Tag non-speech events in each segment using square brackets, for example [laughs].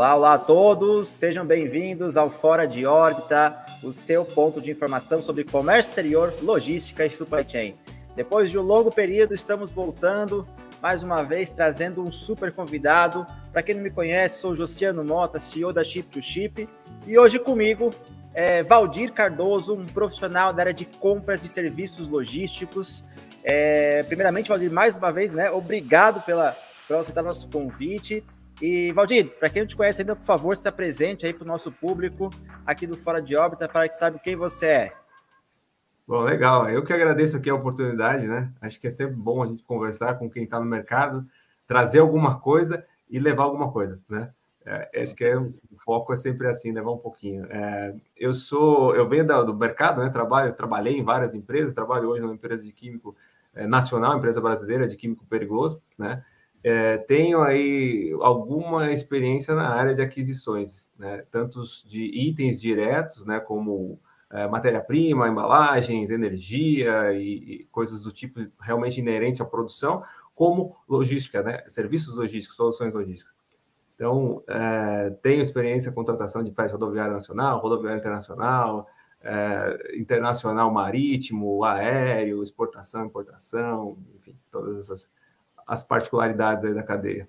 Olá, olá a todos, sejam bem-vindos ao Fora de Órbita, o seu ponto de informação sobre comércio exterior, logística e supply chain. Depois de um longo período, estamos voltando mais uma vez trazendo um super convidado. Para quem não me conhece, sou Josiano Mota, CEO da Chip to Chip, e hoje comigo é Valdir Cardoso, um profissional da área de compras e serviços logísticos. É, primeiramente, Valdir, mais uma vez, né? Obrigado pela, por aceitar nosso convite. E, Valdir, para quem não te conhece ainda, por favor, se apresente aí para o nosso público aqui do Fora de Órbita, para que saiba quem você é. Bom, legal. Eu que agradeço aqui a oportunidade, né? Acho que é sempre bom a gente conversar com quem está no mercado, trazer alguma coisa e levar alguma coisa, né? É, acho que é, o foco é sempre assim, levar um pouquinho. É, eu sou, eu venho do, do mercado, né? Trabalho, trabalhei em várias empresas, trabalho hoje numa empresa de químico é, nacional, empresa brasileira de químico perigoso, né? É, tenho aí alguma experiência na área de aquisições, né? tantos de itens diretos, né? como é, matéria-prima, embalagens, energia e, e, coisas do tipo realmente inerente à produção, como logística, né? serviços logísticos, soluções logísticas. Então, é, tenho experiência com contratação de frete rodoviário nacional, rodoviário internacional, é, internacional marítimo, aéreo, exportação, importação, enfim, todas essas as particularidades aí da cadeia.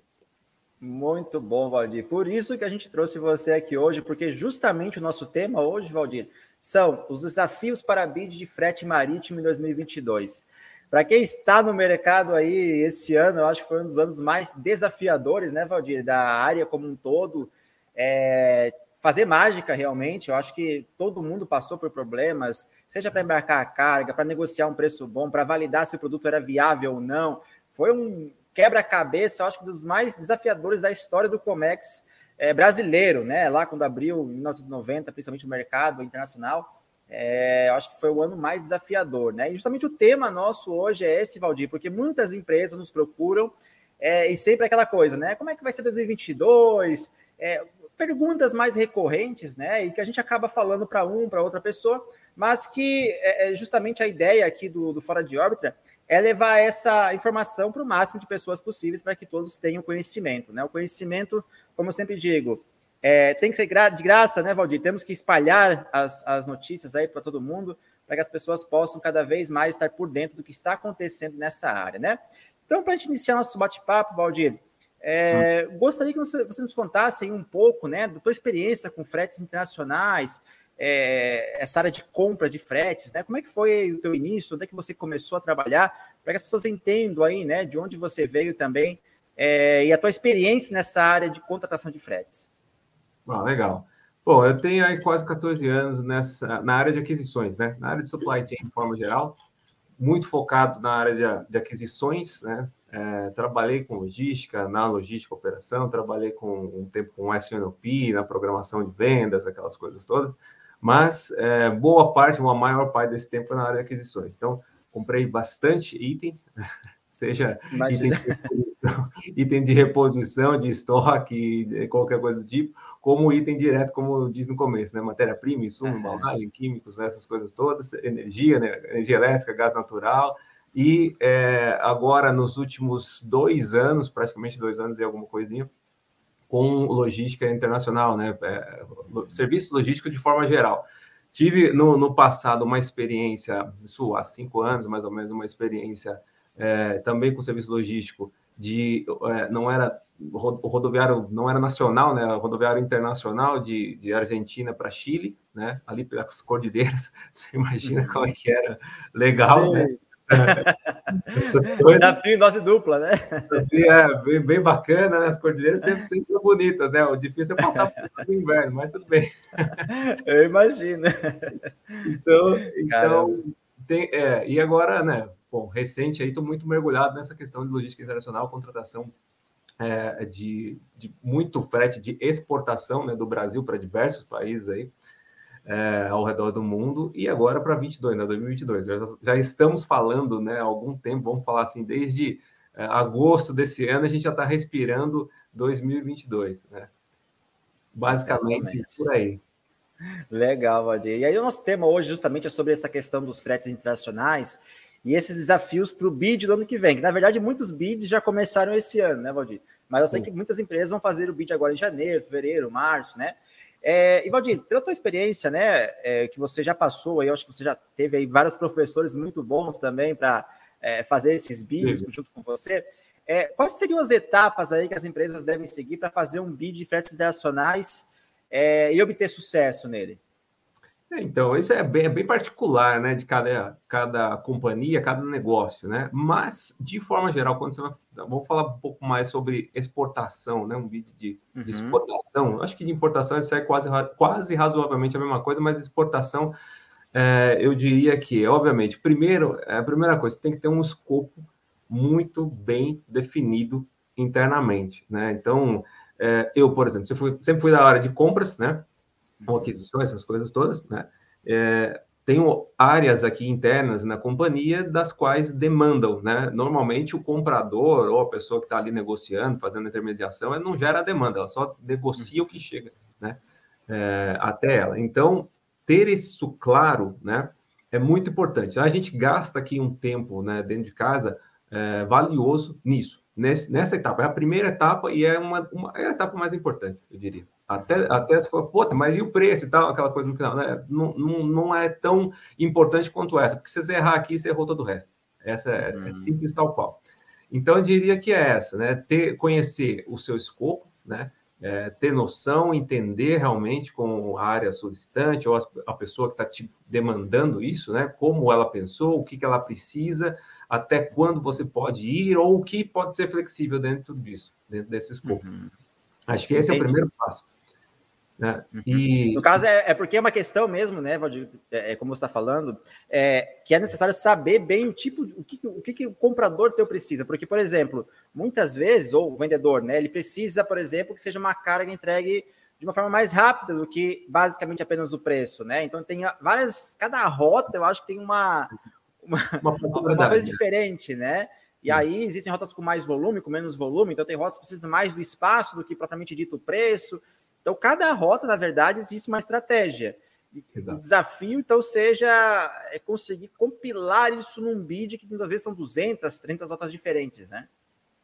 Muito bom, Valdir. Por isso que a gente trouxe você aqui hoje, porque justamente o nosso tema hoje, Valdir, são os desafios para a BID de frete marítimo em 2022. Para quem está no mercado aí esse ano, eu acho que foi um dos anos mais desafiadores, né, Valdir, da área como um todo. É, fazer mágica realmente, eu acho que todo mundo passou por problemas, seja para embarcar a carga, para negociar um preço bom, para validar se o produto era viável ou não, foi um quebra-cabeça, acho que dos mais desafiadores da história do Comex é, brasileiro, né? Lá quando abriu em 1990, principalmente no mercado internacional, é, acho que foi o ano mais desafiador, né? E justamente o tema nosso hoje é esse, Valdir, porque muitas empresas nos procuram é, e sempre aquela coisa, né? Como é que vai ser 2022? É, perguntas mais recorrentes, né? E que a gente acaba falando para um, para outra pessoa, mas que é, é justamente a ideia aqui do, do Fora de Órbita é levar essa informação para o máximo de pessoas possíveis para que todos tenham conhecimento. Né? O conhecimento, como eu sempre digo, é, tem que ser de graça, né, Valdir? Temos que espalhar as, as notícias aí para todo mundo, para que as pessoas possam cada vez mais estar por dentro do que está acontecendo nessa área, né? Então, para a gente iniciar nosso bate-papo, Valdir, é, hum. gostaria que você, você nos contasse um pouco, né, da tua experiência com fretes internacionais, é, essa área de compra de fretes, né? Como é que foi o teu início? Onde é que você começou a trabalhar? Para que as pessoas entendam aí, né, de onde você veio também é, e a tua experiência nessa área de contratação de fretes. Ah, legal. Bom, eu tenho aí quase 14 anos nessa, na área de aquisições, né? Na área de supply chain, de forma geral, muito focado na área de, de aquisições, né? É, trabalhei com logística, na logística operação, trabalhei com um tempo com SNOP, na programação de vendas, aquelas coisas todas mas é, boa parte, uma maior parte desse tempo foi na área de aquisições. Então, comprei bastante item, [laughs] seja item de, [laughs] item de, reposição, de estoque, qualquer coisa do tipo, como item direto, como diz no começo, né? Matéria-prima, insumo, embalagem, químicos, né? essas coisas todas, energia, né? energia elétrica, gás natural. E é, agora, nos últimos dois anos, praticamente dois anos e alguma coisinha, com logística internacional, né? É, serviço logístico de forma geral. Tive no, no, passado uma experiência, isso há cinco anos mais ou menos, uma experiência é, também com serviço logístico de é, não era o rodoviário não era nacional, né? O rodoviário internacional de, de Argentina para Chile, né? Ali pelas cordilheiras, [laughs] você imagina como é que era legal, Sim. né? [laughs] Essas coisas. Desafio em dose dupla, né? É bem, bem bacana, né? As cordilheiras sempre, sempre bonitas, né? O difícil é passar [laughs] por inverno, mas tudo bem. Eu imagino. Então, então tem, é, e agora, né? Bom, recente aí, estou muito mergulhado nessa questão de logística internacional, contratação é, de, de muito frete de exportação né, do Brasil para diversos países aí é, ao redor do mundo e agora para 22, né, 2022. Já, já, estamos falando, né, há algum tempo, vamos falar assim, desde é, agosto desse ano a gente já está respirando 2022, né? Basicamente Exatamente. por aí. Legal, Valdir. E aí o nosso tema hoje justamente é sobre essa questão dos fretes internacionais e esses desafios para o BID do ano que vem, que na verdade muitos BIDs já começaram esse ano, né, Valdir? Mas eu sei que muitas empresas vão fazer o bid agora em janeiro, fevereiro, março, né? É, Ivaldir, pela tua experiência, né, é, que você já passou, aí, eu acho que você já teve aí vários professores muito bons também para é, fazer esses bids junto com você. É, quais seriam as etapas aí que as empresas devem seguir para fazer um bid de fretes internacionais é, e obter sucesso nele? É, então, isso é bem, é bem, particular, né, de cada, cada companhia, cada negócio, né? Mas, de forma geral, quando você vai. Vamos falar um pouco mais sobre exportação, né? Um vídeo de, uhum. de exportação. Acho que de importação isso é quase, quase razoavelmente a mesma coisa, mas exportação, é, eu diria que, obviamente, primeiro, é, a primeira coisa, você tem que ter um escopo muito bem definido internamente, né? Então, é, eu, por exemplo, sempre fui da área de compras, né? Ou aquisições, essas coisas todas, né? É, tenho áreas aqui internas na companhia das quais demandam, né? Normalmente o comprador ou a pessoa que está ali negociando, fazendo intermediação, ela não gera demanda, ela só negocia o que chega, né? É, até ela. Então, ter isso claro, né? É muito importante. A gente gasta aqui um tempo, né, dentro de casa, é, valioso nisso, nesse, nessa etapa. É a primeira etapa e é uma, uma é a etapa mais importante, eu diria. Até, até você fala, puta, mas e o preço e tal, aquela coisa no final, né? Não, não, não é tão importante quanto essa, porque se você errar aqui, você errou todo o resto. Essa é, é hum. é simples tal qual. Então, eu diria que é essa, né? Ter, conhecer o seu escopo, né? É, ter noção, entender realmente com a área solicitante ou a pessoa que está te demandando isso, né? Como ela pensou, o que, que ela precisa, até quando você pode ir ou o que pode ser flexível dentro disso, dentro desse escopo. Uhum. Acho que esse Entendi. é o primeiro passo. Né? Uhum. E, no caso, é, é, porque é uma questão mesmo, né, Valdir, é, é como você está falando, é, que é necessário saber bem o tipo, o que o, que, que o comprador teu precisa. Porque, por exemplo, muitas vezes, ou o vendedor, né, ele precisa, por exemplo, que seja uma carga entregue de uma forma mais rápida do que basicamente apenas o preço, né? Então tem várias, cada rota eu acho que tem uma, uma, uma, uma coisa diferente, né? E aí existem rotas com mais volume, com menos volume, então tem rotas que precisam mais do espaço do que propriamente dito o preço. Então, cada rota, na verdade, existe uma estratégia. Exato. O desafio, então, seja é conseguir compilar isso num bid que muitas vezes são 200, 300 rotas diferentes, né?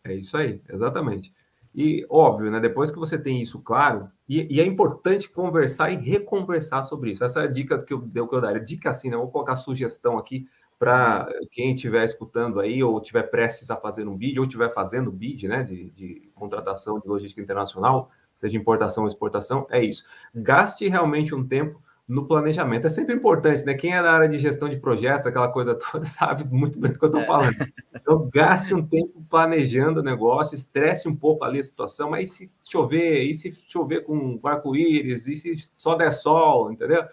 É isso aí, exatamente. E, óbvio, né, depois que você tem isso claro, e, e, é importante conversar e reconversar sobre isso. Essa é a dica que eu que eu daria. Dica assim, né? Vou colocar sugestão aqui para quem estiver escutando aí, ou estiver prestes a fazer um bid, ou estiver fazendo bid, né, de, de contratação de logística internacional, seja importação ou exportação, é isso. Gaste realmente um tempo no planejamento. É sempre importante, né? Quem é da área de gestão de projetos, aquela coisa toda, [laughs] sabe muito bem do que eu estou é. falando. Então, gaste um tempo planejando o negócio, estresse um pouco ali a situação, mas e se chover, e se chover com arco-íris, e se só der sol, entendeu?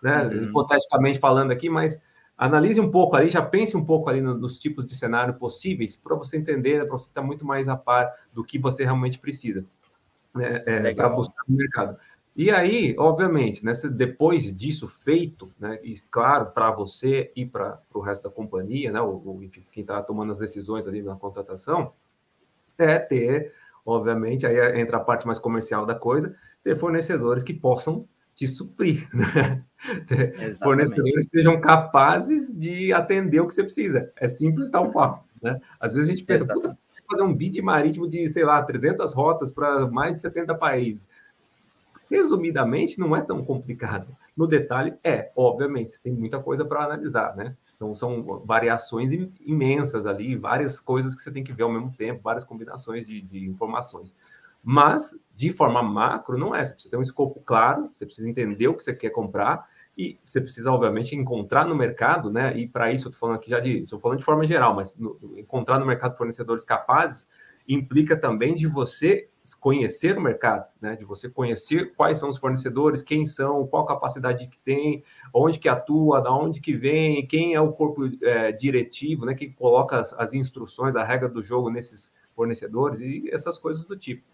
Né? Uhum. Hipoteticamente falando aqui, mas analise um pouco ali, já pense um pouco ali nos tipos de cenário possíveis para você entender, para você estar muito mais a par do que você realmente precisa né, é, para buscar no mercado. E aí, obviamente, né, depois disso feito, né, e claro, para você e para o resto da companhia, né, o, enfim, quem está tomando as decisões ali na contratação, é ter, obviamente, aí entra a parte mais comercial da coisa, ter fornecedores que possam te suprir, [laughs] né? fornecedores que sejam capazes de atender o que você precisa. É simples tal qual. Né? Às vezes a gente pensa, puta, fazer um bid marítimo de, sei lá, 300 rotas para mais de 70 países. Resumidamente, não é tão complicado. No detalhe, é, obviamente, você tem muita coisa para analisar, né? Então, são variações imensas ali, várias coisas que você tem que ver ao mesmo tempo, várias combinações de, de informações. Mas, de forma macro, não é. Você precisa ter um escopo claro, você precisa entender o que você quer comprar e você precisa, obviamente, encontrar no mercado, né? E para isso, eu estou falando aqui já de, estou falando de forma geral, mas no, encontrar no mercado fornecedores capazes implica também de você conhecer o mercado, né? De você conhecer quais são os fornecedores, quem são, qual capacidade que tem, onde que atua, da onde que vem, quem é o corpo é, diretivo, né? Que coloca as, as instruções, a regra do jogo nesses fornecedores e essas coisas do tipo.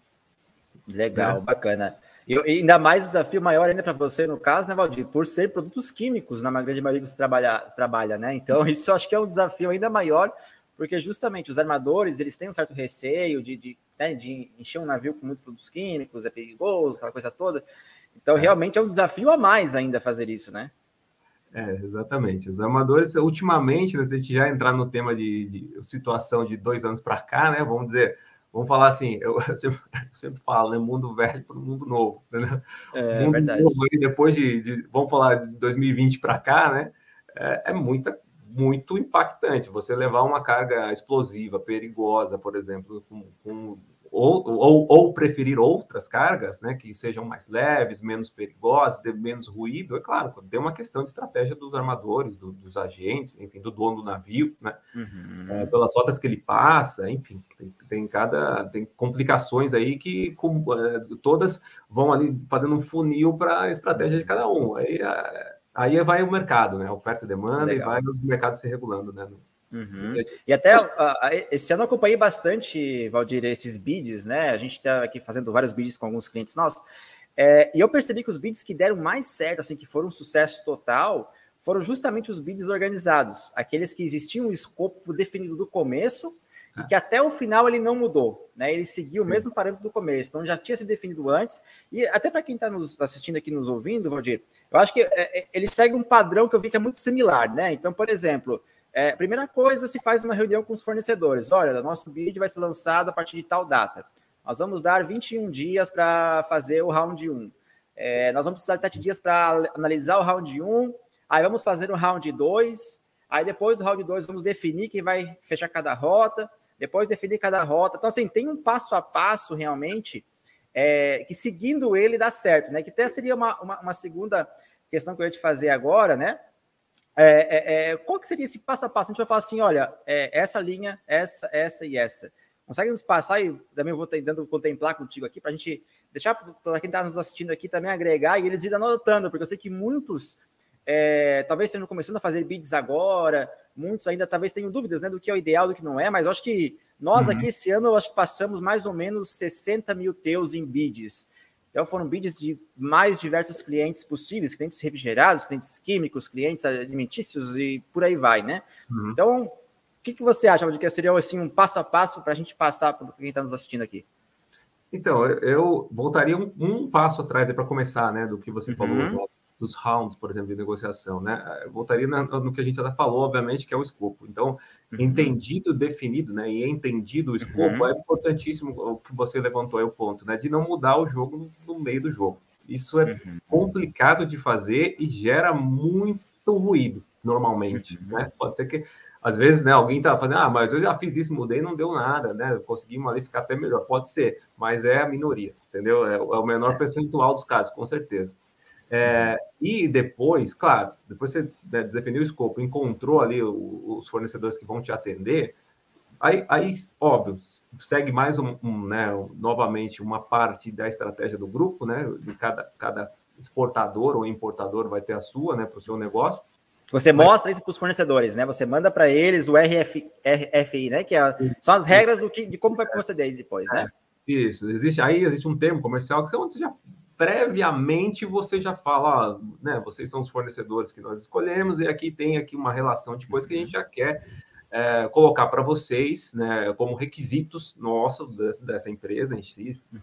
Legal, né? bacana. E, ainda mais o desafio maior ainda para você, no caso, né, Valdir? Por ser produtos químicos, na grande maioria que você trabalha, trabalha, né? Então, [laughs] isso eu acho que é um desafio ainda maior, porque justamente os armadores, eles têm um certo receio de, de, né, de encher um navio com muitos produtos químicos, é perigoso, aquela coisa toda. Então, é. realmente é um desafio a mais ainda fazer isso, né? É, exatamente. Os armadores, ultimamente, né, se a gente já entrar no tema de, de situação de dois anos para cá, né? Vamos dizer, vamos falar assim, [laughs] eu sempre, eu sempre falo, né? Mundo velho para o mundo novo. Entendeu? É mundo verdade. Novo, depois de, de, vamos falar de 2020 para cá, né? É, é muita muito impactante. Você levar uma carga explosiva, perigosa, por exemplo, com, com ou, ou, ou, preferir outras cargas, né, que sejam mais leves, menos perigosas, de menos ruído, é claro, tem uma questão de estratégia dos armadores, do, dos agentes, enfim, do dono do navio, né, uhum. é, pelas rotas que ele passa, enfim, tem, tem, cada tem complicações aí que com, é, todas vão ali fazendo um funil para a estratégia de cada um. Aí, é, aí vai o mercado, né, oferta e demanda, Legal. e vai os mercados se regulando, né. Uhum. E até uh, esse ano eu acompanhei bastante, Valdir, esses bids, né? A gente está aqui fazendo vários bids com alguns clientes nossos. É, e eu percebi que os bids que deram mais certo, assim, que foram um sucesso total, foram justamente os bids organizados, aqueles que existiam um escopo definido do começo e que até o final ele não mudou, né? Ele seguiu o mesmo parâmetro do começo, então já tinha se definido antes. E até para quem está nos assistindo aqui, nos ouvindo, Valdir, eu acho que é, é, ele segue um padrão que eu vi que é muito similar, né? Então, por exemplo, é, primeira coisa, se faz uma reunião com os fornecedores. Olha, nosso bid vai ser lançado a partir de tal data. Nós vamos dar 21 dias para fazer o round 1. É, nós vamos precisar de 7 dias para analisar o round 1. Aí vamos fazer o round 2. Aí depois do round 2 vamos definir quem vai fechar cada rota. Depois definir cada rota. Então, assim, tem um passo a passo realmente é, que seguindo ele dá certo, né? Que até seria uma, uma, uma segunda questão que eu ia te fazer agora, né? É, é, é, qual que seria esse passo a passo? A gente vai falar assim, olha, é, essa linha, essa, essa e essa. Consegue nos passar e também eu vou tentando contemplar contigo aqui para a gente deixar para quem está nos assistindo aqui também agregar e eles ir anotando, porque eu sei que muitos é, talvez estejam começando a fazer bids agora, muitos ainda talvez tenham dúvidas né, do que é o ideal, do que não é, mas eu acho que nós uhum. aqui esse ano acho que passamos mais ou menos 60 mil teus em bids. Então foram bids de mais diversos clientes possíveis, clientes refrigerados, clientes químicos, clientes alimentícios e por aí vai, né? Uhum. Então, o que, que você acha de que seria assim um passo a passo para a gente passar para quem está nos assistindo aqui? Então, eu voltaria um, um passo atrás para começar, né, do que você uhum. Dos rounds, por exemplo, de negociação, né? Eu voltaria no que a gente já falou, obviamente, que é o escopo. Então, uhum. entendido, definido, né? E entendido o escopo, uhum. é importantíssimo o que você levantou aí o ponto, né? De não mudar o jogo no, meio do jogo. Isso é uhum. complicado de fazer e gera muito ruído, normalmente, uhum. né? Pode ser que às vezes, né, alguém tá fazendo, ah, mas eu já fiz isso, mudei, não deu nada, né? Conseguimos ali ficar até melhor. Pode ser, mas é a minoria, entendeu? É, é o menor certo. percentual dos casos, com certeza. É, e depois, claro, depois você né, definiu o escopo, encontrou ali o, os fornecedores que vão te atender, aí, aí óbvio, segue mais um, um, né, novamente uma parte da estratégia do grupo, né? De cada, cada exportador ou importador vai ter a sua, né, para o seu negócio. Você Mas... mostra isso para os fornecedores, né? Você manda para eles o RF, RFI, né? Que é, são as regras do que, de como vai proceder depois, né? Isso, existe aí existe um termo comercial que é onde você já previamente você já fala, né, vocês são os fornecedores que nós escolhemos e aqui tem aqui uma relação de coisas que a gente já quer é, colocar para vocês, né, como requisitos nossos dessa empresa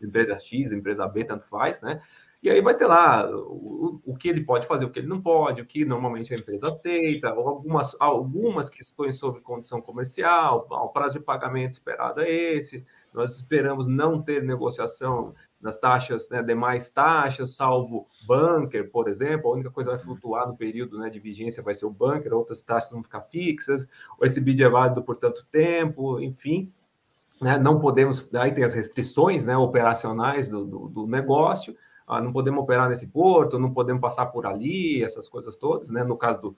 empresa X, empresa B, tanto faz, né? E aí vai ter lá o, o que ele pode fazer, o que ele não pode, o que normalmente a empresa aceita, algumas, algumas questões sobre condição comercial, o prazo de pagamento esperado é esse, nós esperamos não ter negociação nas taxas, né, demais taxas, salvo bunker, por exemplo, a única coisa que vai flutuar no período né, de vigência vai ser o bunker, outras taxas vão ficar fixas, ou esse bid é válido por tanto tempo, enfim, né, não podemos, aí tem as restrições né, operacionais do, do, do negócio, ah, não podemos operar nesse porto, não podemos passar por ali, essas coisas todas, né, no caso do,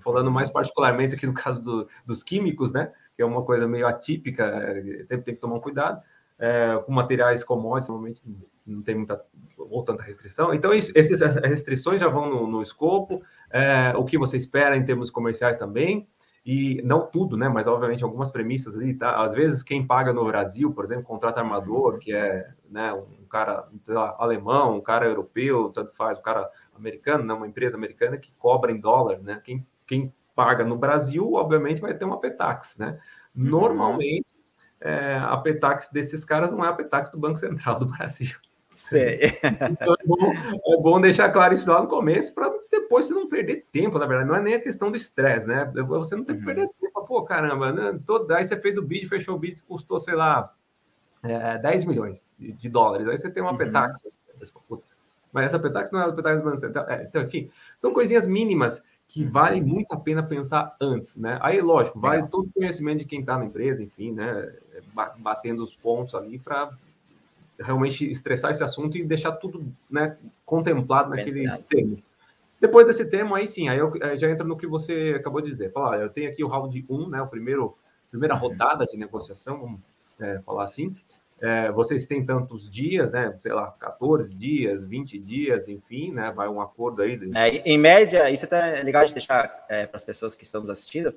falando mais particularmente aqui no caso do, dos químicos, né, que é uma coisa meio atípica, é, sempre tem que tomar um cuidado, é, com materiais commodities, normalmente não tem muita ou tanta restrição. Então, isso, essas restrições já vão no, no escopo, é, o que você espera em termos comerciais também, e não tudo, né? Mas obviamente algumas premissas ali, tá? Às vezes quem paga no Brasil, por exemplo, contrata armador, que é né, um cara lá, alemão, um cara europeu, tanto faz, um cara americano, né, uma empresa americana que cobra em dólar, né? Quem, quem paga no Brasil, obviamente, vai ter uma PETAX, né? Uhum. Normalmente é, a Petax desses caras não é a Petax do Banco Central do Brasil. Então é bom, é bom, deixar claro isso lá no começo para depois você não perder tempo, na verdade. Não é nem a questão do estresse, né? Você não tem que uhum. perder tempo. Pô, caramba, né? Todo, aí você fez o bid, fechou o bid, custou, sei lá, é, 10 milhões de, de, dólares. Aí você tem uma uhum. petax. Putz, mas essa petax não é a petax do Banco Central. É, então, enfim, são coisinhas mínimas que vale muito a pena pensar antes, né? Aí, lógico, vale todo o conhecimento de quem está na empresa, enfim, né? Batendo os pontos ali para realmente estressar esse assunto e deixar tudo né, contemplado naquele tema. Depois desse tema, aí sim, aí eu, já entra no que você acabou de dizer. Falar, eu tenho aqui o round 1, né, o primeiro, primeira uhum. rodada de negociação, vamos é, falar assim. É, vocês têm tantos dias, né? Sei lá, 14 dias, 20 dias, enfim, né? Vai um acordo aí. É, em média, isso é legal de deixar é, para as pessoas que estão nos assistindo.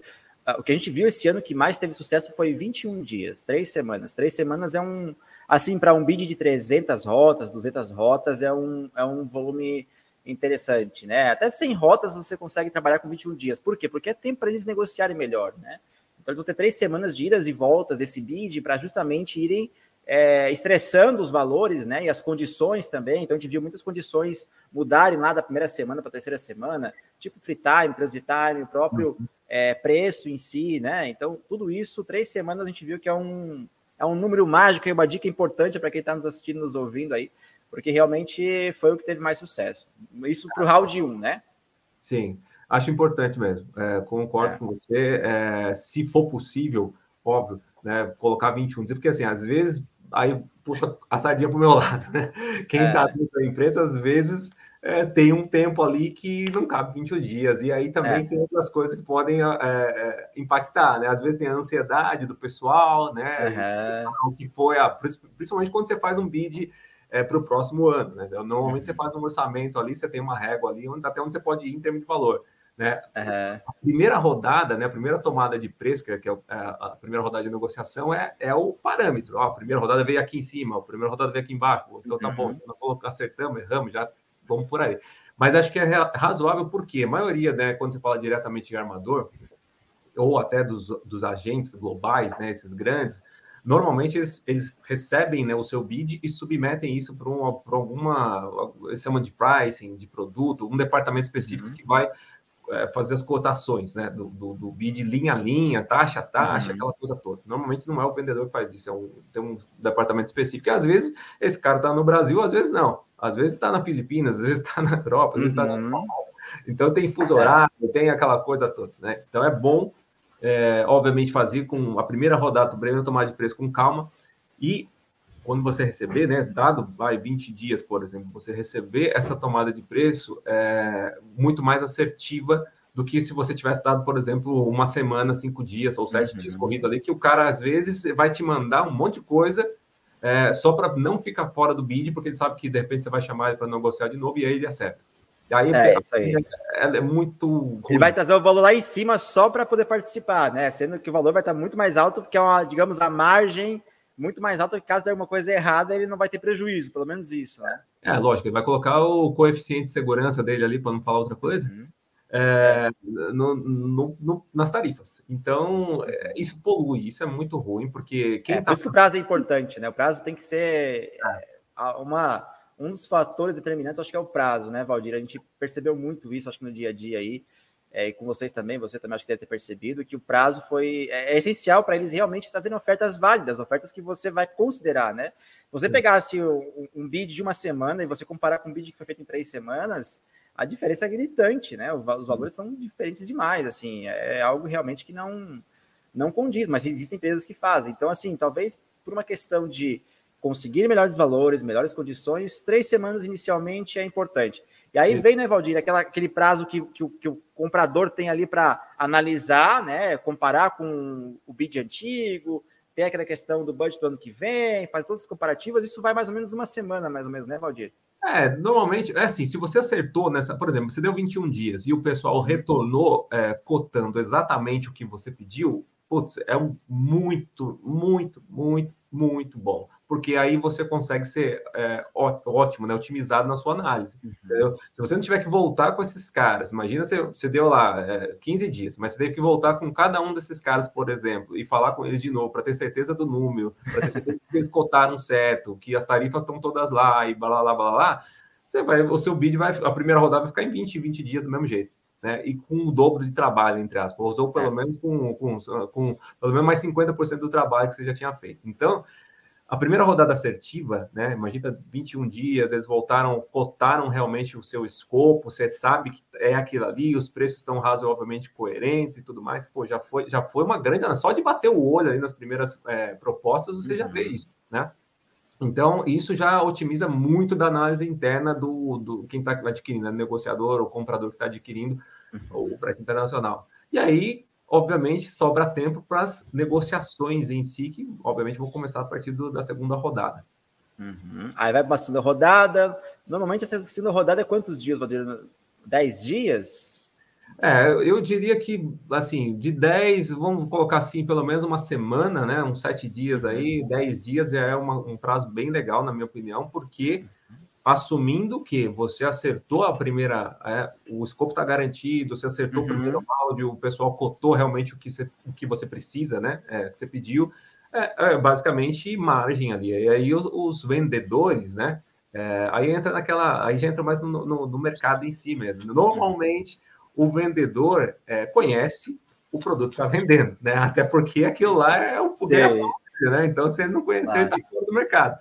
O que a gente viu esse ano que mais teve sucesso foi 21 dias, três semanas. Três semanas é um, assim, para um bid de 300 rotas, 200 rotas, é um, é um volume interessante, né? Até 100 rotas você consegue trabalhar com 21 dias. Por quê? Porque é tempo para eles negociarem melhor, né? Então eles vão ter três semanas de idas e voltas desse bid para justamente irem é, estressando os valores, né? E as condições também. Então a gente viu muitas condições mudarem lá da primeira semana para a terceira semana, tipo free time, transit time, o próprio é, preço em si, né? Então tudo isso, três semanas a gente viu que é um, é um número mágico e uma dica importante para quem está nos assistindo, nos ouvindo aí, porque realmente foi o que teve mais sucesso. Isso para o round 1, né? Sim, acho importante mesmo. É, concordo é. com você. É, se for possível, óbvio, né, colocar 21 dias, porque assim, às vezes aí puxa a sardinha para o meu lado, né? Quem está é. dentro da empresa, às vezes é, tem um tempo ali que não cabe 21 dias, e aí também é. tem outras coisas que podem é, é impactar, né? Às vezes tem a ansiedade do pessoal, né? Uhum. O que foi, a, principalmente quando você faz um bid é, para o próximo ano, né? Normalmente uhum. você faz um orçamento ali, você tem uma régua ali, onde, até onde você pode ir em termos de valor. Né? Uhum. A primeira rodada, né, a primeira tomada de preço, que é, é, a primeira rodada de negociação, é, é o parâmetro. Ó, a primeira rodada veio aqui em cima, a primeira rodada veio aqui embaixo. Então tá bom, uhum. acertamos, erramos, já vamos por aí. Mas acho que é razoável porque a maioria, né, quando você fala diretamente de armador, ou até dos, dos agentes globais, né, esses grandes, normalmente eles, eles recebem né, o seu bid e submetem isso para um, alguma, eles chamam de pricing, de produto, um departamento específico uhum. que vai é, fazer as cotações, né, do, do, do, bid linha a linha, taxa a taxa, uhum. aquela coisa toda. Normalmente não é o vendedor que faz isso, é um, tem um departamento específico. E às vezes esse cara está no Brasil, às vezes não. Às vezes está na Filipinas, às vezes está na Europa, às vezes está uhum. na Então tem fuso horário, tem aquela coisa toda, né? Então é bom, é, obviamente, fazer com a primeira rodada do Breno tomar de preço com calma e quando você receber, né, dado vai 20 dias, por exemplo, você receber essa tomada de preço é muito mais assertiva do que se você tivesse dado, por exemplo, uma semana, cinco dias ou sete uhum. dias corrido ali, que o cara às vezes vai te mandar um monte de coisa é, só para não ficar fora do bid, porque ele sabe que de repente você vai chamar ele para negociar de novo e aí ele acerta. E aí, é, isso aí. É, é, muito. Ruim. Ele vai trazer o valor lá em cima só para poder participar, né? Sendo que o valor vai estar muito mais alto, porque é uma, digamos, a margem muito mais alta, que caso der alguma coisa errada, ele não vai ter prejuízo, pelo menos isso, né? É, lógico, ele vai colocar o coeficiente de segurança dele ali, para não falar outra coisa. Uhum é, no, no, no, nas tarifas. Então, é, isso polui, isso é muito ruim, porque quem é, tá... Por isso que o prazo é importante, né? O prazo tem que ser é, uma, um dos fatores determinantes, acho que é o prazo, né, Valdir? A gente percebeu muito isso, acho que no dia a dia aí, é, e com vocês também, você também acho que deve ter percebido, que o prazo foi é, é essencial para eles realmente trazerem ofertas válidas, ofertas que você vai considerar, né? Você pegasse um, um bid de uma semana e você comparar com um bid que foi feito em três semanas, a diferença é gritante, né? Os valores são diferentes demais, assim, é algo realmente que não não condiz, mas existem empresas que fazem. Então, assim, talvez por uma questão de conseguir melhores valores, melhores condições, três semanas inicialmente é importante. E aí vem, né, Valdir, aquela, aquele prazo que, que, que o comprador tem ali para analisar, né, comparar com o bid antigo, tem aquela questão do budget do ano que vem, faz todas as comparativas, isso vai mais ou menos uma semana, mais ou menos, né, Valdir? É, normalmente, é assim, se você acertou nessa, por exemplo, você deu 21 dias e o pessoal retornou é, cotando exatamente o que você pediu, putz, é um muito, muito, muito, muito bom porque aí você consegue ser é, ótimo, né, otimizado na sua análise. Uhum. Se você não tiver que voltar com esses caras, imagina você, você deu lá é, 15 dias, mas você teve que voltar com cada um desses caras, por exemplo, e falar com eles de novo, para ter certeza do número, para ter certeza que eles [laughs] cotaram certo, que as tarifas estão todas lá e blá, blá, blá, blá, você vai, o seu bid vai, a primeira rodada vai ficar em 20, 20 dias do mesmo jeito. Né, e com o dobro de trabalho, entre aspas, ou pelo é. menos com, com, com, pelo menos mais 50% do trabalho que você já tinha feito. Então, a primeira rodada assertiva, né? Imagina 21 dias, eles voltaram, cotaram realmente o seu escopo, você sabe que é aquilo ali, os preços estão razoavelmente coerentes e tudo mais. Pô, já foi, já foi uma grande. Só de bater o olho ali nas primeiras é, propostas, você uhum. já vê uhum. isso, né? Então, isso já otimiza muito da análise interna do, do quem está adquirindo, né? negociador ou comprador que está adquirindo uhum. o preço internacional. E aí, obviamente, sobra tempo para as negociações em si, que obviamente vão começar a partir do, da segunda rodada. Uhum. Aí vai para a segunda rodada. Normalmente, essa segunda rodada é quantos dias, Valdir? Dez dias? É, eu diria que, assim, de 10, vamos colocar assim, pelo menos uma semana, né? Uns sete dias aí, 10 dias já é uma, um prazo bem legal, na minha opinião, porque assumindo que você acertou a primeira, é, o escopo está garantido, você acertou uhum. o primeiro áudio, o pessoal cotou realmente o que você, o que você precisa, né? É, que você pediu, é, é, basicamente margem ali. E aí os, os vendedores, né? É, aí entra naquela, aí já entra mais no, no, no mercado em si mesmo. Normalmente o vendedor é, conhece o produto que está vendendo, né? Até porque aquilo lá é o poder, né? Então, se ele não conhecer, ele está fora do mercado.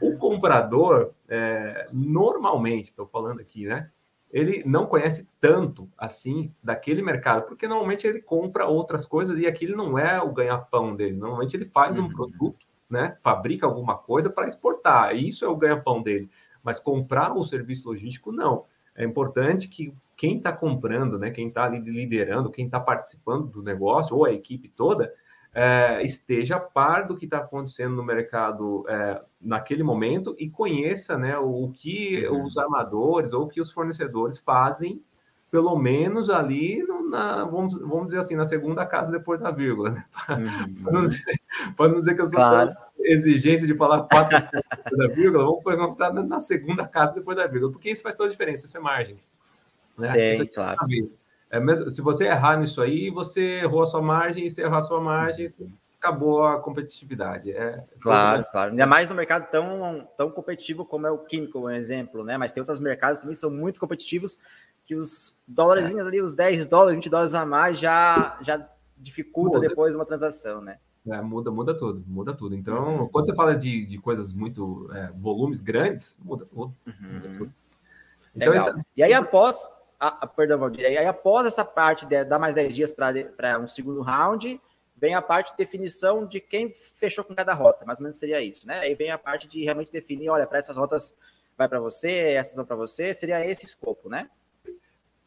O comprador, é, normalmente, estou falando aqui, né? Ele não conhece tanto assim daquele mercado, porque normalmente ele compra outras coisas e aquilo não é o ganha-pão dele. Normalmente ele faz um uhum. produto, né? Fabrica alguma coisa para exportar. E isso é o ganha-pão dele. Mas comprar o serviço logístico, não. É importante que quem está comprando, né, quem está liderando, quem está participando do negócio, ou a equipe toda, é, esteja a par do que está acontecendo no mercado é, naquele momento e conheça né, o, que uhum. os armadores ou o que os fornecedores fazem, pelo menos ali, no, na, vamos, vamos dizer assim, na segunda casa depois da vírgula. Né? Uhum. Para não, dizer, não dizer que eu sou claro. exigência de falar quatro [laughs] depois da vírgula, vamos perguntar na segunda casa depois da vírgula, porque isso faz toda a diferença, isso é margem. Né? Sim, claro. É mesmo, se você errar nisso aí, você errou a sua margem, e se errar a sua margem, acabou a competitividade. É, claro, claro. Ainda mais no mercado tão, tão competitivo como é o químico, um exemplo, né? Mas tem outros mercados também que são muito competitivos, que os dólares é. ali, os 10 dólares, 20 dólares a mais, já, já dificulta muda. depois uma transação, né? É, muda, muda tudo, muda tudo. Então, uhum. quando você fala de, de coisas muito, é, volumes grandes, muda tudo. Uhum. Muda tudo. Então. E aí, após, a, perdão, Valdir, aí após essa parte de dar mais 10 dias para um segundo round, vem a parte de definição de quem fechou com cada rota, mais ou menos seria isso, né? Aí vem a parte de realmente definir, olha, para essas rotas vai para você, essas vão para você, seria esse escopo, né?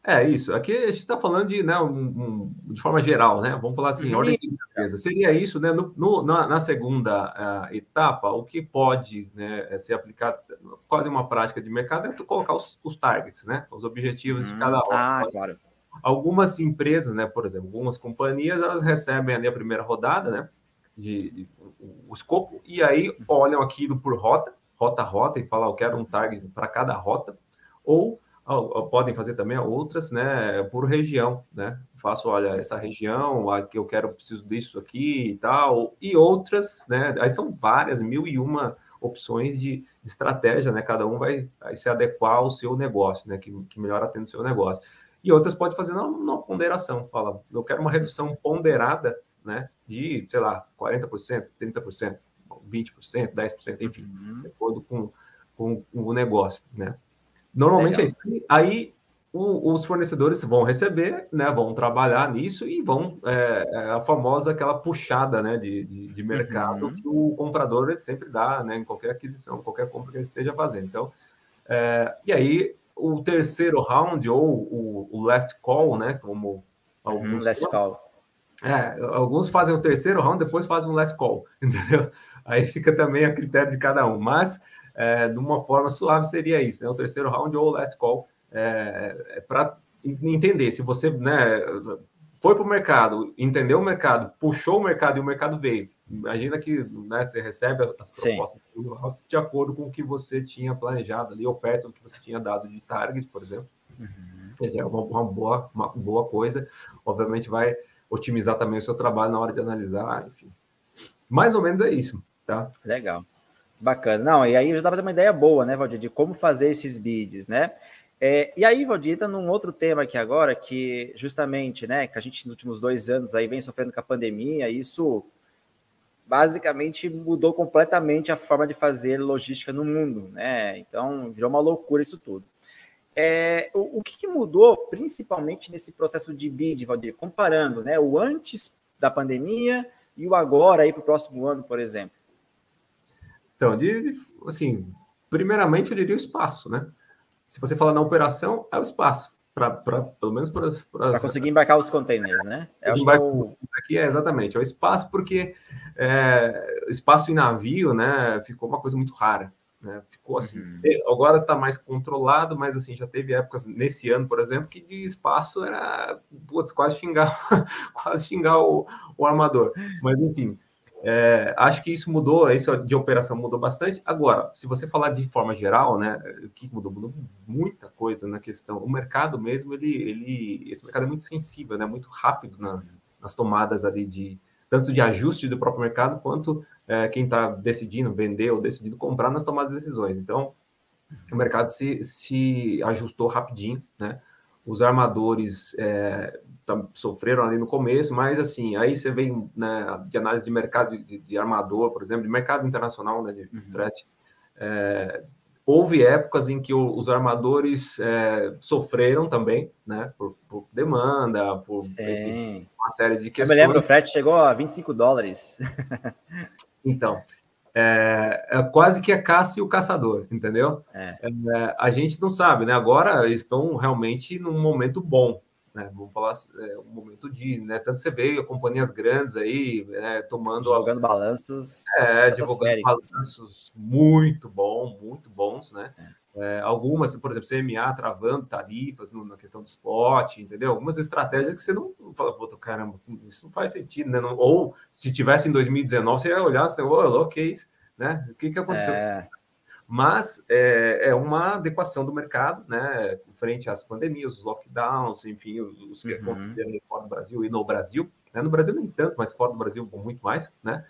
É isso. Aqui a gente está falando de, né, um, um, de forma geral, né? Vamos falar assim, ordem de grandeza. Seria isso, né? No, no na, na, segunda uh, etapa, o que pode né, ser aplicado, quase uma prática de mercado, é tu colocar os, os targets, né? Os objetivos hum, de cada rota. Ah, claro. Algumas empresas, né? Por exemplo, algumas companhias, elas recebem ali a primeira rodada, né? De, de o, escopo e aí olham aquilo por rota, rota a rota e falam, eu quero um target para cada rota, ou podem fazer também outras, né, por região, né? Faço, olha, essa região, aqui eu quero, preciso disso aqui e tal, e outras, né? Aí são várias, mil e uma opções de, de estratégia, né? Cada um vai, vai, se adequar ao seu negócio, né? Que, que melhor atende o seu negócio. E outras pode fazer uma ponderação, fala, eu quero uma redução ponderada, né? De, sei lá, 40%, 30%, 20%, 10%, enfim, uhum. de acordo com, com, com o negócio, né? Normalmente é isso. Aí o, os fornecedores vão receber, né, vão trabalhar nisso e vão é, é a famosa aquela puxada né, de, de, de mercado uhum. que o comprador sempre dá né, em qualquer aquisição, qualquer compra que ele esteja fazendo. Então, é, e aí o terceiro round ou o, o last call, né, como alguns uhum, last call. É, alguns fazem o terceiro round, depois fazem um last call, [laughs] entendeu? Aí fica também a critério de cada um, mas é, de uma forma suave seria isso, né? O terceiro round ou o last call, é, é para entender se você né, foi para o mercado, entendeu o mercado, puxou o mercado e o mercado veio. Imagina que né, você recebe as propostas de acordo com o que você tinha planejado ali, ou perto do que você tinha dado de target, por exemplo. Uhum. É uma, uma, boa, uma boa coisa. Obviamente vai otimizar também o seu trabalho na hora de analisar, enfim. Mais ou menos é isso, tá? Legal. Bacana. Não, e aí já dá para ter uma ideia boa, né, Valdir, de como fazer esses bids, né? É, e aí, Valdir, entra num outro tema aqui agora, que justamente, né, que a gente nos últimos dois anos aí vem sofrendo com a pandemia, isso basicamente mudou completamente a forma de fazer logística no mundo, né? Então virou uma loucura isso tudo. É, o, o que, mudou principalmente nesse processo de bid, Valdir, comparando né, o antes da pandemia e o agora aí para o próximo ano, por exemplo? Então, de, de, assim, primeiramente eu diria o espaço, né? Se você falar na operação, é o espaço para pelo menos para conseguir embarcar os containers, né? É o... aqui é exatamente é o espaço porque é, espaço em navio, né? Ficou uma coisa muito rara, né? Ficou assim. Uhum. Agora está mais controlado, mas assim já teve épocas nesse ano, por exemplo, que de espaço era putz, quase xingar, [laughs] quase xingar o, o armador. Mas enfim. É, acho que isso mudou, isso de operação mudou bastante. Agora, se você falar de forma geral, né, o que mudou? Mudou muita coisa na questão. O mercado mesmo, ele, ele esse mercado é muito sensível, né, muito rápido na, nas tomadas ali de tanto de ajuste do próprio mercado quanto é, quem está decidindo vender ou decidindo comprar nas tomadas de decisões. Então, o mercado se, se ajustou rapidinho, né? Os armadores é, sofreram ali no começo, mas assim, aí você vem né, de análise de mercado de, de, armador, por exemplo, de mercado internacional, né, de uhum. frete. É, houve épocas em que o, os armadores é, sofreram também, né, por, por demanda, por enfim, uma série de questões. Eu me lembro, o frete chegou a 25 dólares. [laughs] então, é, é, quase que a caça e o caçador, entendeu? É. É, a gente não sabe, né? Agora estão realmente num momento bom, né? Vamos falar é, um momento de, né? Tanto você vê companhias grandes aí né, tomando jogando balanços, é, divulgando balanços muito bom, muito bons, né? É. É, algumas, por exemplo, CMA travando tarifas no, na questão do spot, entendeu? Algumas estratégias que você não, fala, puta, caramba, isso não faz sentido, né? Não, ou se tivesse em 2019, você ia olhar assim, ô, oh, que é isso, né? O que, que aconteceu? É... Mas é, é, uma adequação do mercado, né? Frente às pandemias, os lockdowns, enfim, os que uhum. aconteceram fora do Brasil e no Brasil. Né? No Brasil nem tanto, mas fora do Brasil muito mais, né?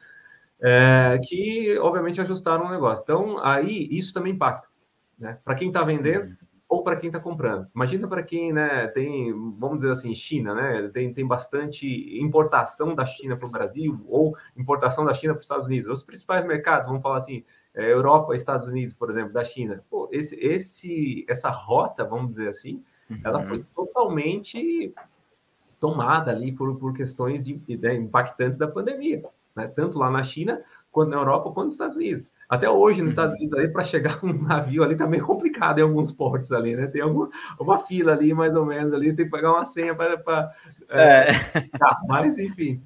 É, que obviamente ajustaram o negócio. Então, aí isso também impacta né? Para quem está vendendo uhum. ou para quem está comprando. Imagina para quem né, tem, vamos dizer assim, China, né? Tem, tem bastante importação da China para o Brasil ou importação da China para os Estados Unidos. Os principais mercados, vamos falar assim, é, Europa, Estados Unidos, por exemplo, da China. Pô, esse, esse, essa rota, vamos dizer assim, uhum. ela foi totalmente tomada ali por, por questões de, de, né, impactantes da pandemia, né? tanto lá na China, quanto na Europa, quanto nos Estados Unidos. Até hoje, nos Estados Unidos, para chegar [laughs] um navio ali, tá meio complicado em alguns portos ali, né? Tem alguma, uma fila ali, mais ou menos, ali, tem que pagar uma senha para. É, é. [laughs] Tá, mas, enfim,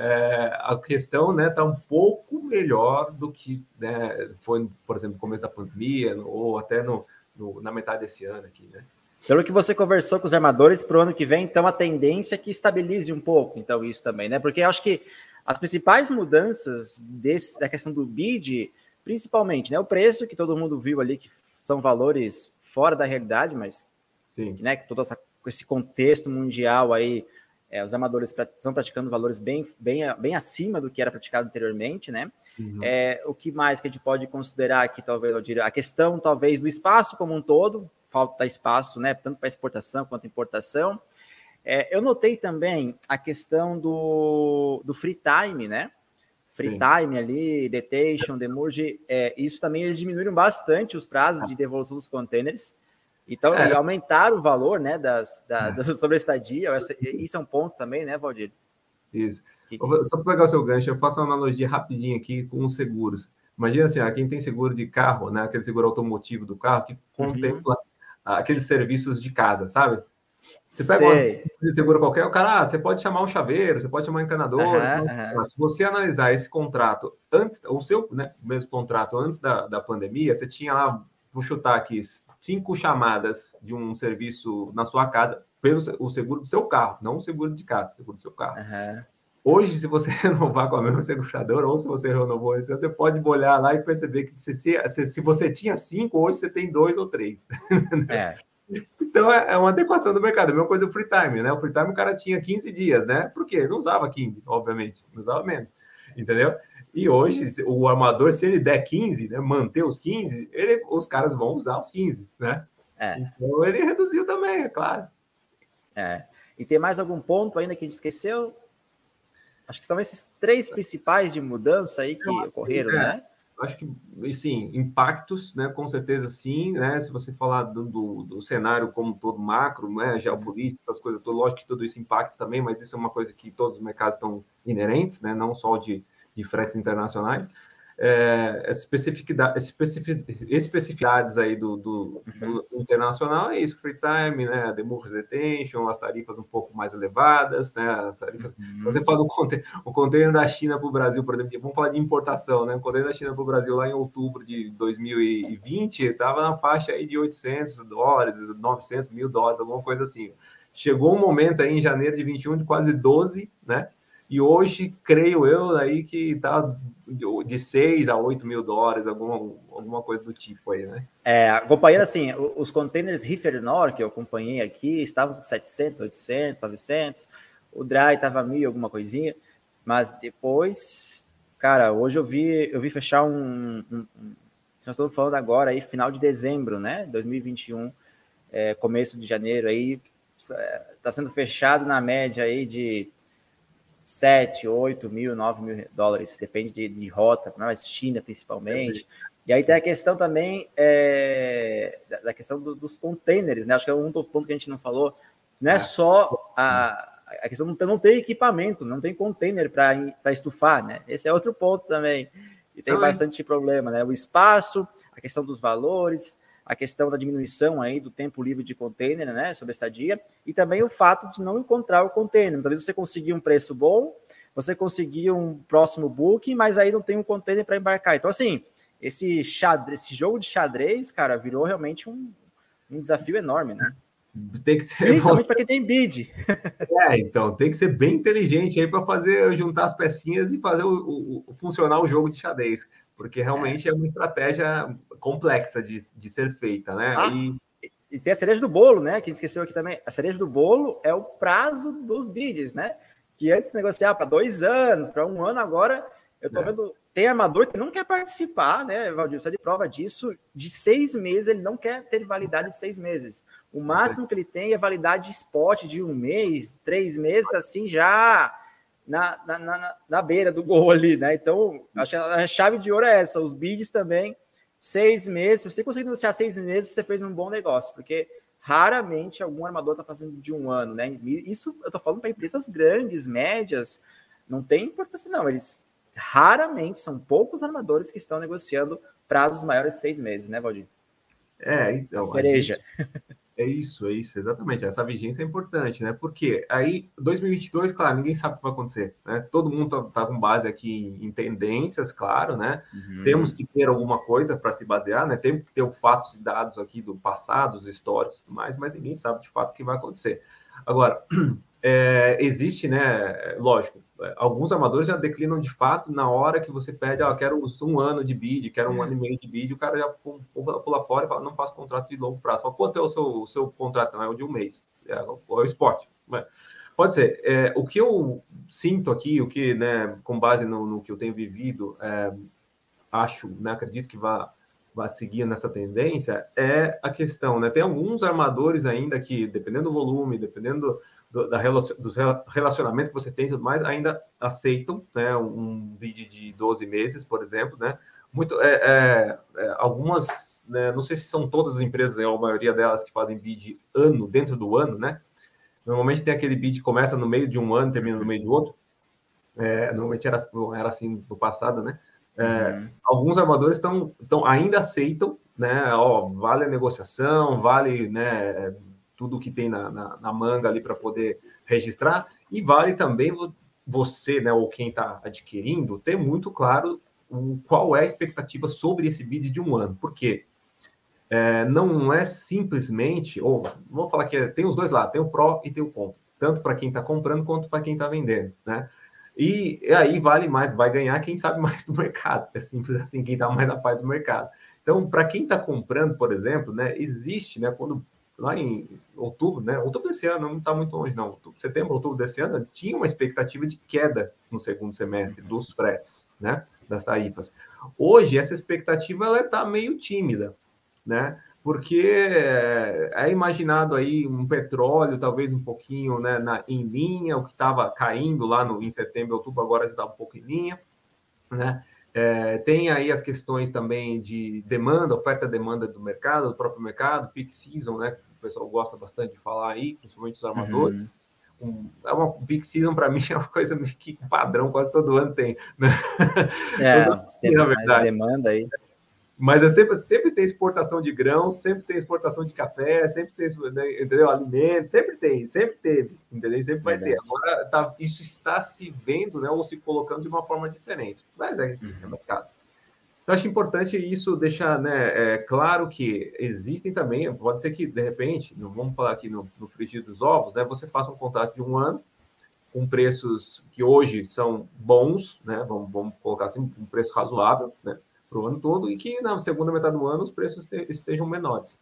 é, a questão né, tá um pouco melhor do que né, foi, por exemplo, no começo da pandemia, ou até no, no, na metade desse ano aqui, né? Pelo que você conversou com os armadores para o ano que vem, então a tendência é que estabilize um pouco, então, isso também, né? Porque eu acho que as principais mudanças desse, da questão do bid Principalmente, né? O preço que todo mundo viu ali, que são valores fora da realidade, mas Sim. né, todo essa, esse contexto mundial aí, é, os amadores estão praticando valores bem, bem, bem acima do que era praticado anteriormente, né? Uhum. É, o que mais que a gente pode considerar aqui, talvez, eu diria, a questão, talvez, do espaço como um todo, falta espaço, né? Tanto para exportação quanto importação. É, eu notei também a questão do, do free time, né? free Sim. time ali, detention, demurge, é, isso também eles diminuíram bastante os prazos de devolução dos containers. Então, é. aumentaram o valor né, das, da, é. da sobre estadia. Isso é um ponto também, né, Valdir? Isso. Que... Só para pegar o seu gancho, eu faço uma analogia rapidinho aqui com os seguros. Imagina assim, ah, quem tem seguro de carro, né, aquele seguro automotivo do carro, que contempla uhum. aqueles serviços de casa, sabe? Você pega um seguro qualquer, o cara, ah, você pode chamar um chaveiro, você pode chamar um encanador. Uhum, então, uhum. Se você analisar esse contrato antes, o seu né, mesmo contrato antes da, da pandemia, você tinha lá, vou chutar aqui, cinco chamadas de um serviço na sua casa pelo o seguro do seu carro, não o seguro de casa, o seguro do seu carro. Uhum. Hoje, se você [laughs] renovar com a mesma seguradora, ou se você renovou você pode olhar lá e perceber que se, se, se você tinha cinco, hoje você tem dois ou três. [laughs] É. Então é, é uma adequação do mercado. A mesma coisa o free time, né? O free time o cara tinha 15 dias, né? Por quê? Não usava 15, obviamente, não usava menos, entendeu? E hoje, o armador, se ele der 15, né, manter os 15, ele, os caras vão usar os 15, né? É. Então ele reduziu também, é claro. É. E tem mais algum ponto ainda que a gente esqueceu? Acho que são esses três principais de mudança aí que ocorreram, que, é, né? Acho que, sim, impactos, né? Com certeza, sim, né? Se você falar do, do, do cenário como todo macro, né? Geopolítica, essas coisas, lógico que tudo isso impacta também, mas isso é uma coisa que todos os mercados estão inerentes, né? Não só de, de fretes internacionais é, especificidade, especificidades aí do, do, do, internacional é isso, free time, né, demurge detention, as tarifas um pouco mais elevadas, né, as tarifas, uhum. você fala do container, o container da China para o Brasil, por exemplo, vamos falar de importação, né, o container da China para o Brasil lá em outubro de 2020 estava na faixa aí de 800 dólares, 900 mil dólares, alguma coisa assim. Chegou um momento aí em janeiro de 21 de quase 12, né, e hoje, creio eu, aí que está de 6 a 8 mil dólares, alguma, alguma coisa do tipo aí, né? É, acompanhando assim, os containers Reefer Nord que eu acompanhei aqui, estavam 700, 800, 900, o Dry estava mil, alguma coisinha, mas depois, cara, hoje eu vi, eu vi fechar um, um, um estamos falando agora aí, final de dezembro, né, 2021, é, começo de janeiro aí, está sendo fechado na média aí de 7, 8 mil, 9 mil dólares, depende de, de rota, mas China principalmente. E aí tem a questão também é, da, questão do, dos containers, né? Acho que é um ponto que a gente não falou. Não é, é. só a, a questão não, não tem equipamento, não tem container para estufar, né? Esse é outro ponto também. E tem bastante problema, né? O espaço, a questão dos valores, a questão da diminuição aí do tempo livre de container, né, sobre a estadia, e também o fato de não encontrar o container. Talvez você consiga um preço bom, você conseguir um próximo booking, mas aí não tem um container para embarcar. Então, assim, esse, xadrez, esse jogo de xadrez, cara, virou realmente um, um desafio enorme, né? Tem que ser. Principalmente para quem tem bid. [laughs] É, então, tem que ser bem inteligente aí para fazer, juntar as pecinhas e fazer o, o, funcionar o jogo de xadrez porque realmente é, é uma estratégia complexa de, de ser feita, né? Ah, e... e tem a cereja do bolo, né? Que a gente esqueceu aqui também. A cereja do bolo é o prazo dos bids, né? Que antes de negociar para dois anos, para um ano, agora eu tô é. vendo. Tem armador que não quer participar, né, Valdir? Você é de prova disso. De seis meses, ele não quer ter validade de seis meses. O máximo que ele tem é validade de spot de um mês, três meses, assim, já na, na, na, na beira do gol ali, né? Então, a chave de ouro é essa. Os bids também, seis meses. Se você conseguir negociar seis meses, você fez um bom negócio, porque raramente algum armador está fazendo de um ano, né? Isso eu estou falando para empresas grandes, médias, não tem importância, não. Eles raramente são poucos armadores que estão negociando prazos maiores de seis meses, né, Valdir? É, então. Cereja. Gente... É isso, é isso, exatamente. Essa vigência é importante, né? Porque aí, 2022, claro, ninguém sabe o que vai acontecer, né? Todo mundo tá, tá com base aqui em tendências, claro, né? Uhum. Temos que ter alguma coisa para se basear, né? Temos que ter os fatos e dados aqui do passado, os históricos e tudo mais, mas ninguém sabe de fato o que vai acontecer. Agora, [clears throat] é, existe, né? Lógico, alguns amadores já declinam de fato na hora que você pede, ah, quero um ano de bid, quero um ano e meio de bid, o cara já pula, pula fora e fala, não faço contrato de longo prazo. Fala, quanto é o seu, o seu contrato? Não, é o de um mês, é, é o esporte. Pode ser. É, o que eu sinto aqui, o que, né, com base no, no que eu tenho vivido, é, acho, né, acredito que vai vai seguir nessa tendência, é a questão, né? Tem alguns armadores ainda que, dependendo do volume, dependendo do, da do relacionamento que você tem e tudo mais, ainda aceitam né, um vídeo de 12 meses, por exemplo, né? Muito, é, é, é, algumas, né, não sei se são todas as empresas, né, ou a maioria delas que fazem bid ano, dentro do ano, né? Normalmente tem aquele bid que começa no meio de um ano, termina no meio de outro. É, normalmente era, era assim no passado, né? É, uhum. Alguns armadores estão ainda aceitam, né? Ó, vale a negociação, vale, né? Tudo que tem na, na, na manga ali para poder registrar, e vale também você, né, ou quem está adquirindo, ter muito claro o, qual é a expectativa sobre esse bid de um ano. Por quê? É, não é simplesmente, ou vamos falar que é, tem os dois lados, tem o pró e tem o contra, tanto para quem está comprando quanto para quem está vendendo, né? E, aí vale mais, vai ganhar quem sabe [laughs] mais do mercado, é simples assim, quem está mais a par do mercado. Então, para quem está comprando, por exemplo, né, existe, né, quando lá em outubro, né? Outubro desse ano, não está muito longe, não. Setembro, outubro desse ano, tinha uma expectativa de queda no segundo semestre dos fretes, né? Das tarifas. Hoje, essa expectativa ela está meio tímida, né? porque é, é imaginado aí um petróleo, talvez um pouquinho né, na, em linha, o que estava caindo lá no, em setembro, outubro, agora já está um pouco em linha, né? É, tem aí as questões também de demanda, oferta-demanda do mercado, do próprio mercado, peak season, né? O pessoal gosta bastante de falar aí, principalmente os armadores. Uhum. Um, é uma peak season para [laughs] mim é uma coisa que padrão quase todo ano tem, né? É, [laughs] tem na verdade. demanda aí. Mas é sempre, sempre tem exportação de grãos, sempre tem exportação de café, sempre tem né, entendeu? alimentos, sempre tem, sempre teve, entendeu? Sempre vai Verdade. ter. Agora tá, isso está se vendo, né, ou se colocando de uma forma diferente. Mas é, uhum. é mercado. Então, acho importante isso deixar né, é, claro que existem também, pode ser que, de repente, não vamos falar aqui no, no frigir dos ovos, né, você faça um contrato de um ano com preços que hoje são bons, né, vamos, vamos colocar assim, um preço razoável, né, para o ano todo e que na segunda metade do ano os preços estejam menores.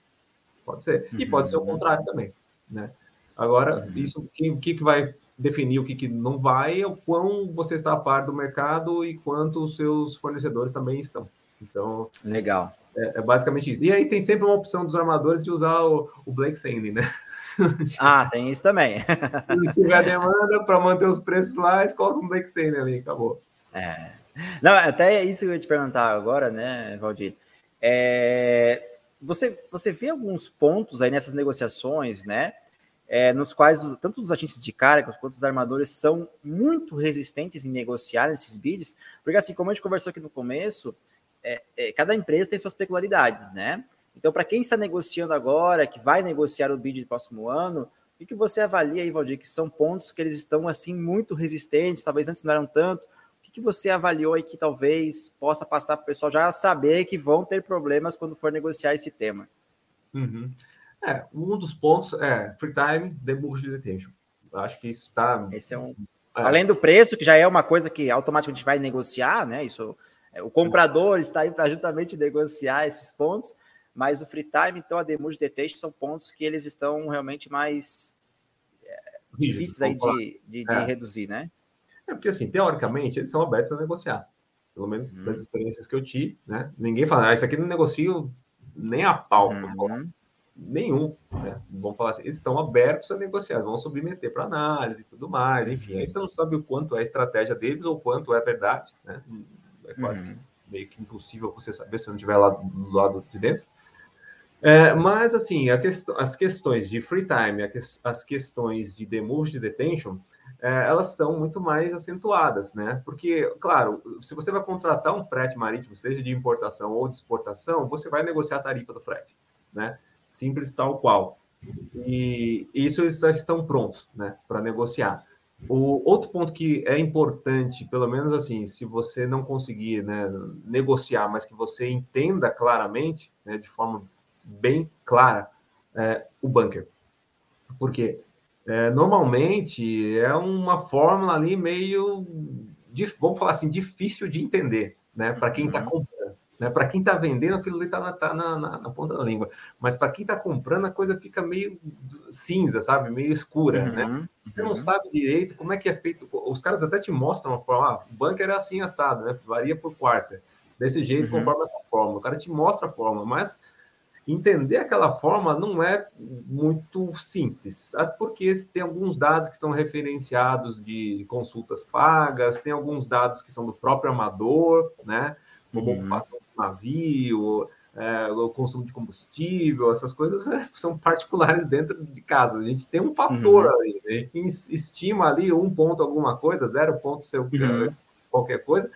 Pode ser. E pode ser o uhum. contrário também. Né? Agora, uhum. isso o que, que vai definir o que, que não vai é o quão você está a par do mercado e quanto os seus fornecedores também estão. Então, legal. É, é basicamente isso. E aí tem sempre uma opção dos armadores de usar o, o Blake Sandy, né? [laughs] Ah, tem isso também. Se tiver demanda para manter os preços lá, eles colocam um Blake Sandy ali, acabou. É. Não, até isso que eu ia te perguntar agora, né, Valdir? É, você, você vê alguns pontos aí nessas negociações, né? É, nos quais tanto os agentes de carga quanto os armadores são muito resistentes em negociar esses bids, porque assim, como a gente conversou aqui no começo, é, é, cada empresa tem suas peculiaridades, né? Então, para quem está negociando agora, que vai negociar o bid do próximo ano, o que, que você avalia aí, Valdir, que são pontos que eles estão assim muito resistentes, talvez antes não eram tanto, que você avaliou e que talvez possa passar para o pessoal já saber que vão ter problemas quando for negociar esse tema? Uhum. É, um dos pontos é free time, de detention. Acho que isso está. Esse é um. É. Além do preço, que já é uma coisa que automaticamente vai negociar, né? Isso, é, o comprador está aí para justamente negociar esses pontos, mas o free time, então, a demurge detention são pontos que eles estão realmente mais é, difíceis aí de, de, de é. reduzir, né? É porque, assim, teoricamente, eles são abertos a negociar. Pelo menos uhum. das experiências que eu tive, né? Ninguém fala, ah, isso aqui não negocio nem a pau. Uhum. Nenhum. Né? Vamos falar assim, eles estão abertos a negociar, vão submeter para análise e tudo mais. Enfim, aí você não sabe o quanto é a estratégia deles ou quanto é verdade. Né? É quase uhum. que meio que impossível você saber se não estiver lá do lado de dentro. É, mas, assim, quest as questões de free time, as questões de demurge de detention, é, elas estão muito mais acentuadas, né? Porque, claro, se você vai contratar um frete marítimo, seja de importação ou de exportação, você vai negociar a tarifa do frete, né? Simples tal qual. E isso eles estão prontos, né, para negociar. O outro ponto que é importante, pelo menos assim, se você não conseguir né, negociar, mas que você entenda claramente, né, de forma bem clara, é, o bunker. Por quê? É, normalmente é uma fórmula ali meio, vamos falar assim, difícil de entender, né? Para quem está uhum. comprando. Né? Para quem está vendendo, aquilo ali está tá na, na, na, ponta da língua. Mas para quem está comprando, a coisa fica meio cinza, sabe? Meio escura, né? uhum. né? Você não uhum. sabe direito como é que é feito. Os caras até te mostram a forma. Ah, o bunker é assim assado, né? Varia por quarta. Desse jeito, uhum. conforme essa fórmula. O cara te mostra a fórmula, mas entender aquela forma não é muito simples, porque tem alguns dados que são referenciados de consultas pagas, tem alguns dados que são do próprio amador, né? Como uhum. ocupação do navio, é, o consumo de combustível, essas coisas é, são particulares dentro de casa. A gente tem um fator uhum. ali, a gente estima ali um ponto alguma coisa, zero ponto seu, uhum. qualquer coisa,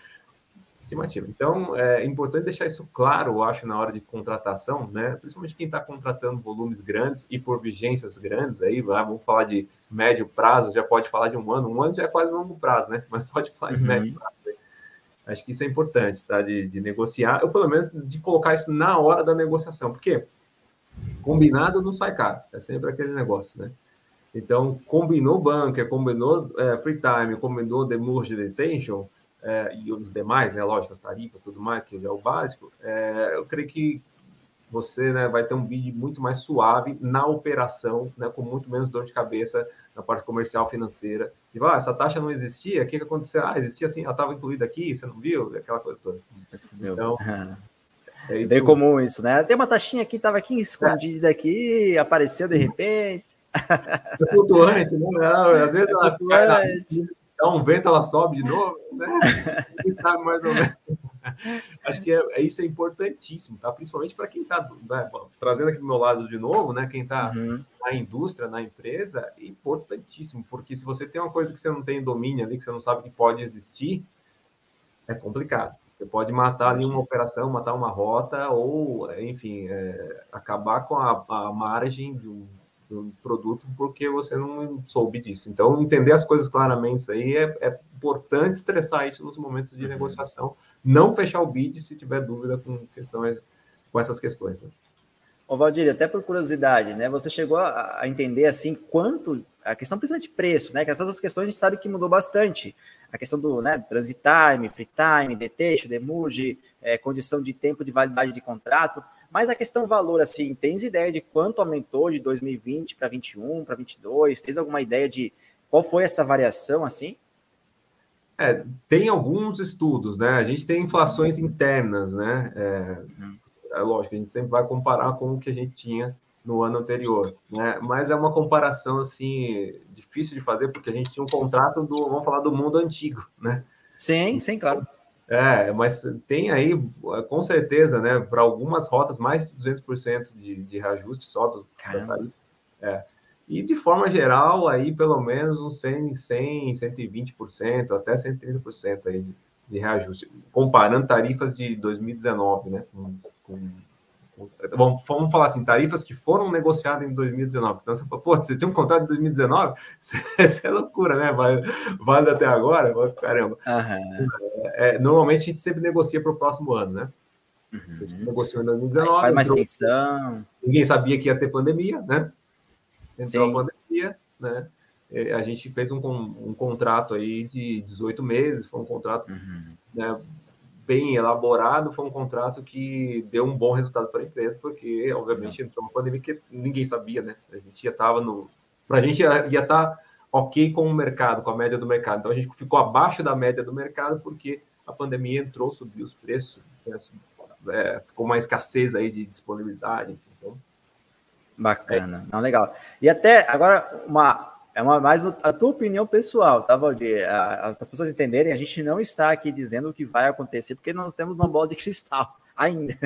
estimativa. Então, é importante deixar isso claro, eu acho, na hora de contratação, né? Principalmente quem está contratando volumes grandes e por vigências grandes, aí vamos falar de médio prazo, já pode falar de um ano, um ano já é quase longo prazo, né? [laughs] Mas pode falar de uhum. médio prazo. Né? Acho que isso é importante, tá? De, de negociar, ou pelo menos de colocar isso na hora da negociação, porque combinado não sai caro, é sempre aquele negócio, né? Então, combinou bunker, combinou é, free time, combinou demurge detention, é, e os demais, né, lógico, as tarifas tudo mais, que é o básico, é, eu creio que você né, vai ter um vídeo muito mais suave na operação, né, com muito menos dor de cabeça na parte comercial financeira. E ah, essa taxa não existia, o que, que aconteceu? Ah, existia assim, ela estava incluída aqui, você não viu? Aquela coisa toda. Então, [laughs] É isso. Bem comum isso, né? Tem uma taxinha aqui, estava aqui escondida aqui, apareceu de repente. [laughs] É flutuante, né? Não, às vezes ela dá um vento, ela sobe de novo, né? sabe mais ou menos. Acho que é, é, isso é importantíssimo, tá? Principalmente para quem está né, trazendo aqui do meu lado de novo, né? Quem está uhum. na indústria, na empresa, é importantíssimo, porque se você tem uma coisa que você não tem domínio ali, que você não sabe que pode existir, é complicado. Você pode matar ali uma operação, matar uma rota, ou, enfim, é, acabar com a, a margem de produto porque você não soube disso. Então, entender as coisas claramente aí é, é importante estressar isso nos momentos de uhum. negociação. Não fechar o bid se tiver dúvida com, questão, com essas questões. Né? Ô, Valdir, até por curiosidade, né? Você chegou a, a entender assim quanto a questão principalmente de preço, né? Que essas duas questões a gente sabe que mudou bastante. A questão do né, transit time, free time, detecho, demurge, é, condição de tempo de validade de contrato. Mas a questão valor, assim, tens ideia de quanto aumentou de 2020 para 21, para 22? Tens alguma ideia de qual foi essa variação, assim? É, tem alguns estudos, né? A gente tem inflações internas, né? É, uhum é lógico, a gente sempre vai comparar com o que a gente tinha no ano anterior, né? Mas é uma comparação assim difícil de fazer porque a gente tinha um contrato do, vamos falar do mundo antigo, né? Sim, sim, claro. É, mas tem aí, com certeza, né, para algumas rotas, mais de 200% de, de reajuste só do, da É. E de forma geral, aí pelo menos uns 100, 100 120%, até 130% aí de, de reajuste, comparando tarifas de 2019, né, com, com, com, vamos falar assim, tarifas que foram negociadas em 2019. Então você fala, pô, você tem um contrato de 2019? [laughs] Isso é loucura, né? Vale, vale até agora? Caramba. Uhum. É, normalmente a gente sempre negocia para o próximo ano, né? Uhum. A gente negociou em 2019. faz mais tensão. Ninguém sabia que ia ter pandemia, né? Entrou Sim. a pandemia, né? A gente fez um, um contrato aí de 18 meses, foi um contrato uhum. né, bem elaborado, foi um contrato que deu um bom resultado para a empresa, porque, obviamente, entrou uma pandemia que ninguém sabia, né? A gente já estava no. Para a gente ia estar tá ok com o mercado, com a média do mercado. Então, a gente ficou abaixo da média do mercado, porque a pandemia entrou, subiu os preços, né? é, ficou uma escassez aí de disponibilidade. Então, Bacana, é. não, legal. E até agora, uma, é uma, mais a tua opinião pessoal, tá, Valdir? Para as pessoas entenderem, a gente não está aqui dizendo o que vai acontecer, porque nós temos uma bola de cristal [laughs] ainda.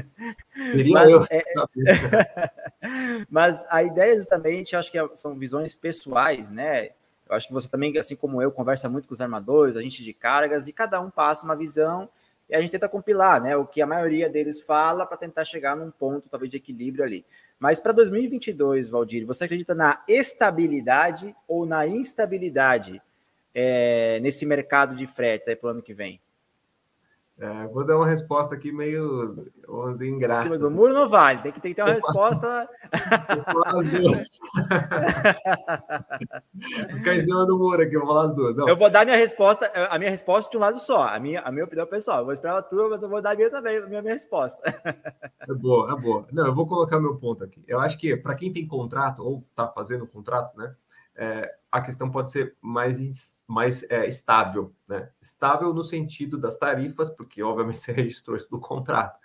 Mas, é... [laughs] Mas, a ideia justamente, acho que é, são visões pessoais, né? Eu acho que você também, assim como eu, conversa muito com os armadores, a gente de cargas, e cada um passa uma visão e a gente tenta compilar, né? O que a maioria deles fala para tentar chegar num ponto, talvez, de equilíbrio ali. Mas para 2022, Valdir, você acredita na estabilidade ou na instabilidade é, nesse mercado de fretes aí para o ano que vem? É, vou dar uma resposta aqui meio ingrata. Em cima do muro não vale, tem que, tem que ter uma eu resposta. Vou falar as duas. [laughs] Ficar em cima do muro aqui, eu vou falar as duas. Não. Eu vou dar minha resposta, a minha resposta de um lado só, a minha, a minha opinião pessoal. Eu vou esperar a tua, mas eu vou dar a minha também, a minha, minha resposta. É boa, é boa. Não, eu vou colocar meu ponto aqui. Eu acho que para quem tem contrato ou está fazendo contrato, né? É, a questão pode ser mais, mais é, estável, né? Estável no sentido das tarifas, porque obviamente [laughs] você registrou isso no contrato.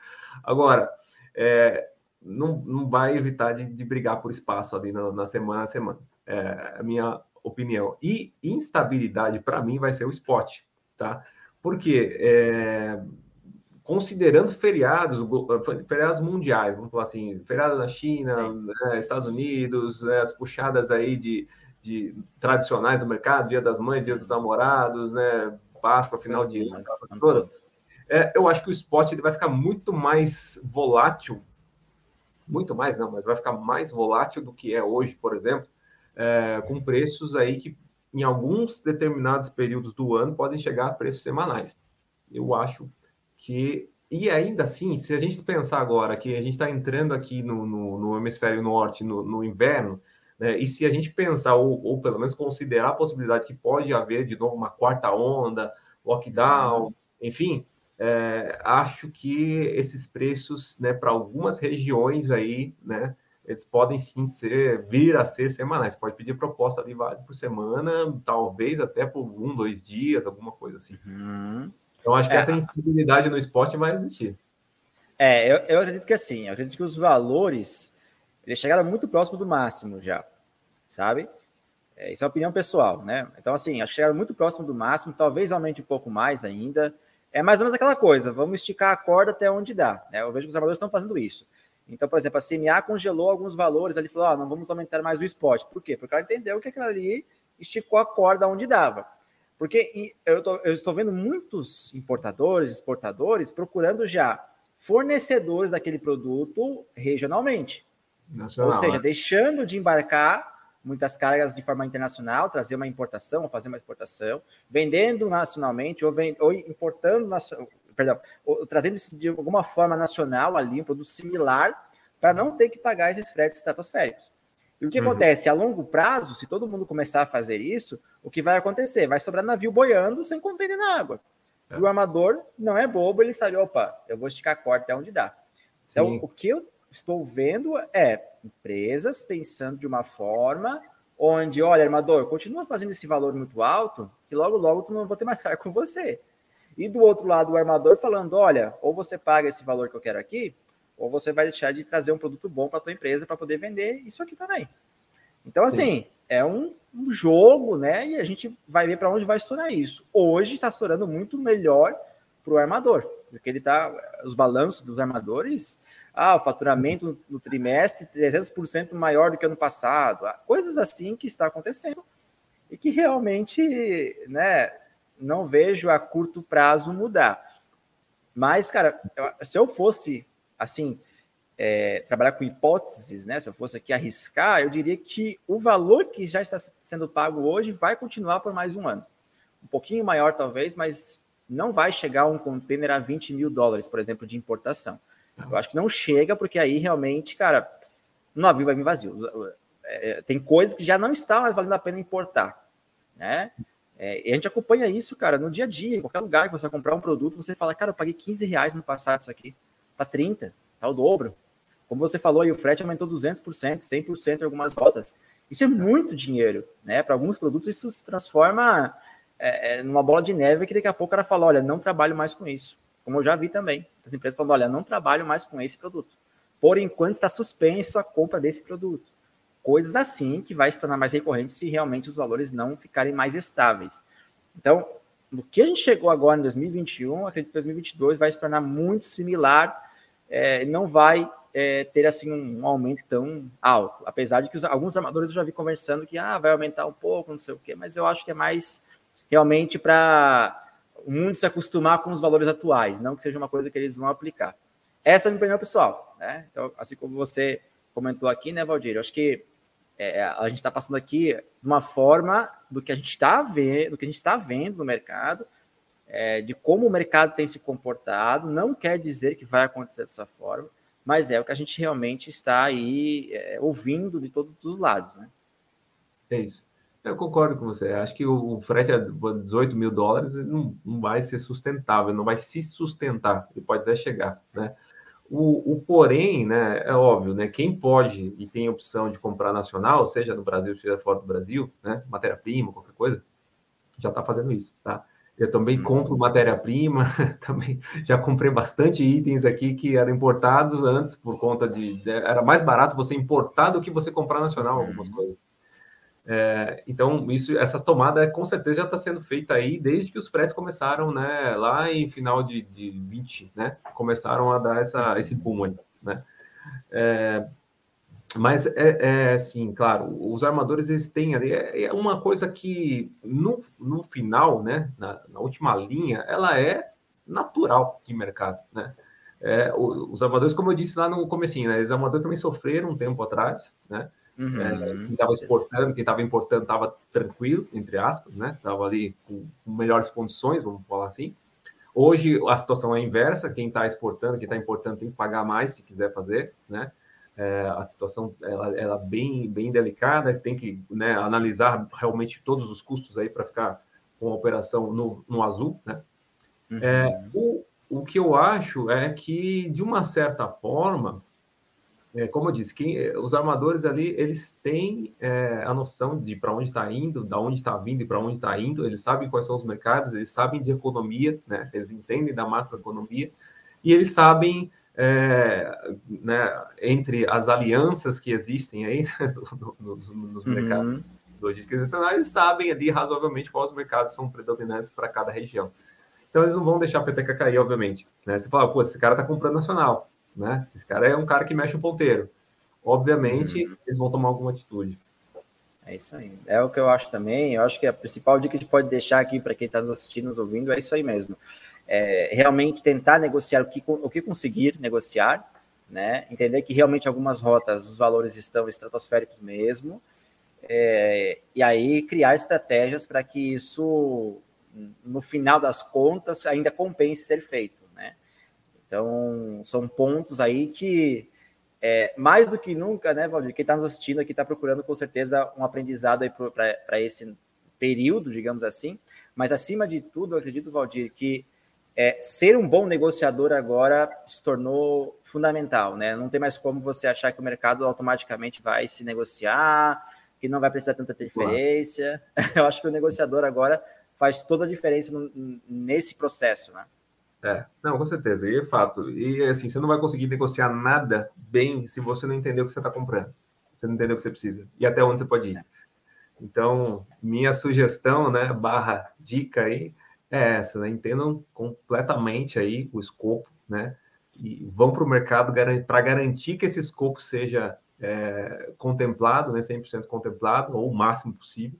Agora, é, não, não vai evitar de, de brigar por espaço ali na, na semana a semana. É a minha opinião. E instabilidade, para mim, vai ser o spot, tá? Porque é, considerando feriados, feriados mundiais, vamos falar assim, feriado na China, né, Estados Unidos, né, as puxadas aí de de tradicionais do mercado, Dia das Mães, Dia dos Namorados, né, Páscoa, final de ano, toda. É, eu acho que o spot ele vai ficar muito mais volátil, muito mais não, mas vai ficar mais volátil do que é hoje, por exemplo, é, com preços aí que em alguns determinados períodos do ano podem chegar a preços semanais. Eu acho que e ainda assim, se a gente pensar agora que a gente está entrando aqui no, no, no, hemisfério norte no, no inverno, né? E se a gente pensar, ou, ou, pelo menos considerar a possibilidade que pode haver de novo uma quarta onda, lockdown, enfim, é, acho que esses preços, né, para algumas regiões aí, né, eles podem sim ser, vir a ser semanais. Pode pedir proposta ali vale por semana, talvez até por um, dois dias, alguma coisa assim. Uhum. Então, acho que é, essa instabilidade no esporte vai existir. É, eu, eu acredito que assim, eu acredito que os valores eles chegaram muito próximo do máximo já, sabe? É, isso é opinião pessoal, né? Então, assim, chegaram muito próximo do máximo, talvez aumente um pouco mais ainda. É mais ou menos aquela coisa, vamos esticar a corda até onde dá. Né? Eu vejo que os armadores estão fazendo isso. Então, por exemplo, a CMA congelou alguns valores, ali falou, ah, não vamos aumentar mais o spot. Por quê? Porque ela entendeu que aquilo ali esticou a corda onde dava. Porque eu, tô, eu estou vendo muitos importadores, exportadores, procurando já fornecedores daquele produto regionalmente. Nacional, Ou seja, né? deixando de embarcar muitas cargas de forma internacional, trazer uma importação, ou fazer uma exportação, vendendo nacionalmente ou, vend, ou importando, perdão, ou, trazendo isso de alguma forma nacional ali, um produto similar, para não ter que pagar esses fretes estratosféricos. E o que uhum. acontece? A longo prazo, se todo mundo começar a fazer isso, o que vai acontecer? Vai sobrar navio boiando sem conter na água. É. E o armador não é bobo, ele sabe, opa, eu vou esticar a corda até onde dá. Então, Sim. o que eu estou vendo é empresas pensando de uma forma onde, olha, armador, continua fazendo esse valor muito alto, que logo, logo tu não vou ter mais cargo com você. E do outro lado, o armador falando, olha, ou você paga esse valor que eu quero aqui, ou você vai deixar de trazer um produto bom para a tua empresa para poder vender isso aqui também. Então, assim, Sim. é um, um, jogo, né? E a gente vai ver para onde vai estourar isso. Hoje está estourando muito melhor para o armador, porque ele tá. Os balanços dos armadores ah, o faturamento no trimestre 300% maior do que ano passado. Ah, coisas assim que está acontecendo e que realmente né, não vejo a curto prazo mudar. Mas, cara, se eu fosse assim, é, trabalhar com hipóteses, né? Se eu fosse aqui arriscar, eu diria que o valor que já está sendo pago hoje vai continuar por mais um ano. Um pouquinho maior, talvez, mas não vai chegar um container a 20 mil dólares, por exemplo, de importação. Eu acho que não chega, porque aí realmente, cara, o navio vai vir vazio. É, tem coisas que já não está mais valendo a pena importar, né? É, e a gente acompanha isso, cara, no dia a dia, em qualquer lugar que você vai comprar um produto, você fala, cara, eu paguei 15 reais no passado isso aqui, tá 30, tá o dobro. Como você falou aí, o frete aumentou 200%, 100% em algumas rotas. Isso é muito dinheiro, né? Para alguns produtos isso se transforma é, é, numa bola de neve que daqui a pouco o cara fala, olha, não trabalho mais com isso. Como eu já vi também, as empresas falando, olha, não trabalho mais com esse produto. Por enquanto está suspenso a compra desse produto. Coisas assim que vai se tornar mais recorrente se realmente os valores não ficarem mais estáveis. Então, no que a gente chegou agora em 2021, acredito que 2022 vai se tornar muito similar, é, não vai é, ter assim um aumento tão alto. Apesar de que os, alguns armadores eu já vi conversando que ah, vai aumentar um pouco, não sei o quê, mas eu acho que é mais realmente para o mundo se acostumar com os valores atuais, não que seja uma coisa que eles vão aplicar. Essa é a minha opinião pessoal, né? Então, assim como você comentou aqui, né, Valdir? Eu acho que é, a gente está passando aqui de uma forma do que a gente está vendo, do que a gente está vendo no mercado, é, de como o mercado tem se comportado. Não quer dizer que vai acontecer dessa forma, mas é o que a gente realmente está aí é, ouvindo de todos os lados, né? É isso. Eu concordo com você. Acho que o frete a 18 mil dólares não, não vai ser sustentável, não vai se sustentar. Ele pode até chegar, né? O, o, porém, né, é óbvio, né, quem pode e tem opção de comprar nacional, seja no Brasil, seja fora do Brasil, né, matéria-prima, qualquer coisa, já está fazendo isso, tá? Eu também uhum. compro matéria-prima, [laughs] também já comprei bastante itens aqui que eram importados antes por conta de, era mais barato você importar do que você comprar nacional algumas uhum. coisas. É, então, isso, essa tomada com certeza já está sendo feita aí desde que os fretes começaram, né? Lá em final de, de 20, né? Começaram a dar essa, esse boom aí, né? É, mas é, é assim, claro, os armadores eles têm ali é, é uma coisa que no, no final, né? Na, na última linha, ela é natural de mercado, né? É, os armadores, como eu disse lá no comecinho, né? Os armadores também sofreram um tempo atrás, né? Uhum. É, quem estava exportando, quem estava importando estava tranquilo, entre aspas, né? Estava ali com, com, melhores condições, vamos falar assim. Hoje a situação é inversa, quem está exportando, quem está importando tem que pagar mais se quiser fazer, né? É, a situação ela, ela é bem, bem delicada, tem que né, analisar realmente todos os custos aí para ficar com a operação no, no azul, né? Uhum. É, o, o que eu acho é que, de uma certa forma, é, como eu disse, quem, é, os armadores ali, eles têm é, a noção de para onde está indo, da onde está vindo e para onde está indo, eles sabem quais são os mercados, eles sabem de economia, né? eles entendem da macroeconomia, e eles sabem é, né, entre as alianças que existem aí né, nos, nos uhum. mercados logísticos nacionais, sabem ali razoavelmente quais mercados são predominantes para cada região. Então eles não vão deixar a peteca cair, obviamente. Né? Você fala, pô, esse cara está comprando nacional, né? Esse cara é um cara que mexe o ponteiro. Obviamente, uhum. eles vão tomar alguma atitude. É isso aí. É o que eu acho também. Eu acho que a principal dica que a gente pode deixar aqui para quem está nos assistindo, nos ouvindo, é isso aí mesmo. É realmente tentar negociar o que, o que conseguir negociar, né? Entender que realmente algumas rotas os valores estão estratosféricos mesmo. É, e aí criar estratégias para que isso, no final das contas, ainda compense ser feito. Então, são pontos aí que é, mais do que nunca, né, Valdir? Quem está nos assistindo aqui está procurando com certeza um aprendizado para esse período, digamos assim. Mas acima de tudo, eu acredito, Valdir, que é, ser um bom negociador agora se tornou fundamental, né? Não tem mais como você achar que o mercado automaticamente vai se negociar, que não vai precisar tanta interferência. [laughs] Eu acho que o negociador agora faz toda a diferença nesse processo, né? É, não, com certeza, e é fato. E assim, você não vai conseguir negociar nada bem se você não entender o que você está comprando. Você não entender o que você precisa e até onde você pode ir. Então, minha sugestão, né, barra dica aí, é essa, né? Entendam completamente aí o escopo, né? E vão para o mercado para garantir que esse escopo seja é, contemplado, né? 100% contemplado, ou o máximo possível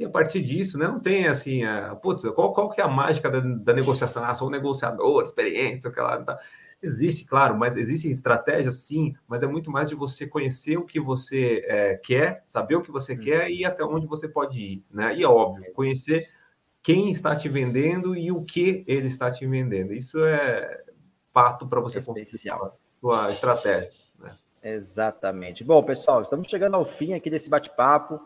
e a partir disso, né, não tem assim, a, putz, qual, qual que é a mágica da, da negociação? Ah, sou um negociador experiente, sei lá, tá. Existe, claro, mas existem estratégias, sim, mas é muito mais de você conhecer o que você é, quer, saber o que você hum. quer e até onde você pode ir, né? E é óbvio, conhecer quem está te vendendo e o que ele está te vendendo. Isso é pato para você Especial. sua estratégia. Né? Exatamente. Bom, pessoal, estamos chegando ao fim aqui desse bate-papo.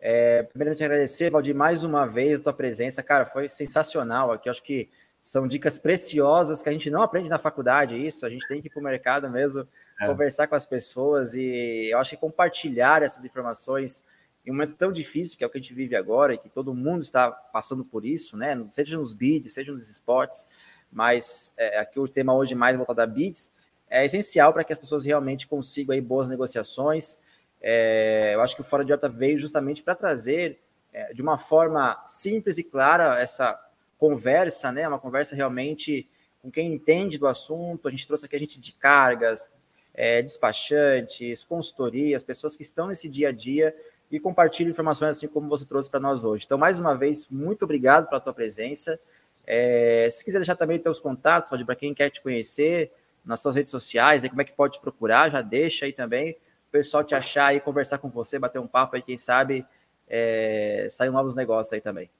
É, primeiramente, agradecer, Valdir, mais uma vez a tua presença. Cara, foi sensacional aqui. Acho que são dicas preciosas que a gente não aprende na faculdade, isso. A gente tem que ir para o mercado mesmo, é. conversar com as pessoas e eu acho que compartilhar essas informações em um momento tão difícil que é o que a gente vive agora e que todo mundo está passando por isso, né? Seja nos bids, seja nos esportes, mas é, aqui o tema hoje mais voltado a bids é essencial para que as pessoas realmente consigam aí boas negociações é, eu acho que o Fora de Horta veio justamente para trazer é, de uma forma simples e clara essa conversa, né? Uma conversa realmente com quem entende do assunto. A gente trouxe aqui a gente de cargas, é, despachantes, consultorias, pessoas que estão nesse dia a dia e compartilham informações assim como você trouxe para nós hoje. Então, mais uma vez, muito obrigado pela tua presença. É, se quiser deixar também teus contatos, para quem quer te conhecer, nas suas redes sociais, aí como é que pode te procurar, já deixa aí também o pessoal te achar e conversar com você, bater um papo aí, quem sabe é, saem novos negócios aí também.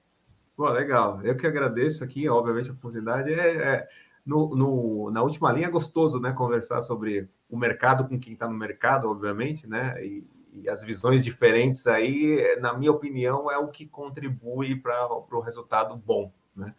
Pô, legal. Eu que agradeço aqui, obviamente, a oportunidade. É, é no, no, na última linha é gostoso, né? Conversar sobre o mercado com quem está no mercado, obviamente, né? E, e, as visões diferentes aí, na minha opinião, é o que contribui para o resultado bom, né?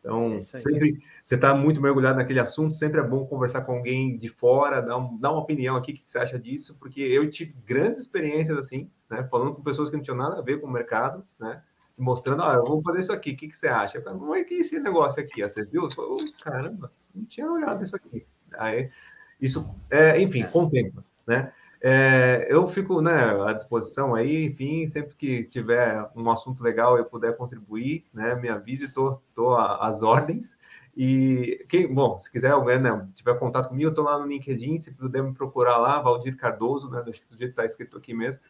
Então, é sempre você está muito mergulhado naquele assunto, sempre é bom conversar com alguém de fora, dar, um, dar uma opinião aqui, o que você acha disso, porque eu tive grandes experiências assim, né, falando com pessoas que não tinham nada a ver com o mercado, né, mostrando, ah, eu vou fazer isso aqui, o que, que você acha? Como é que esse negócio aqui? Você viu? Oh, caramba, não tinha olhado isso aqui. Aí, isso, é, enfim, com o tempo, né? É, eu fico né, à disposição aí, enfim, sempre que tiver um assunto legal eu puder contribuir, né, me avise, estou às ordens. E quem, bom, se quiser alguém né, tiver contato comigo, eu estou lá no LinkedIn, se puder me procurar lá, Valdir Cardoso, né, acho que do jeito está escrito aqui mesmo,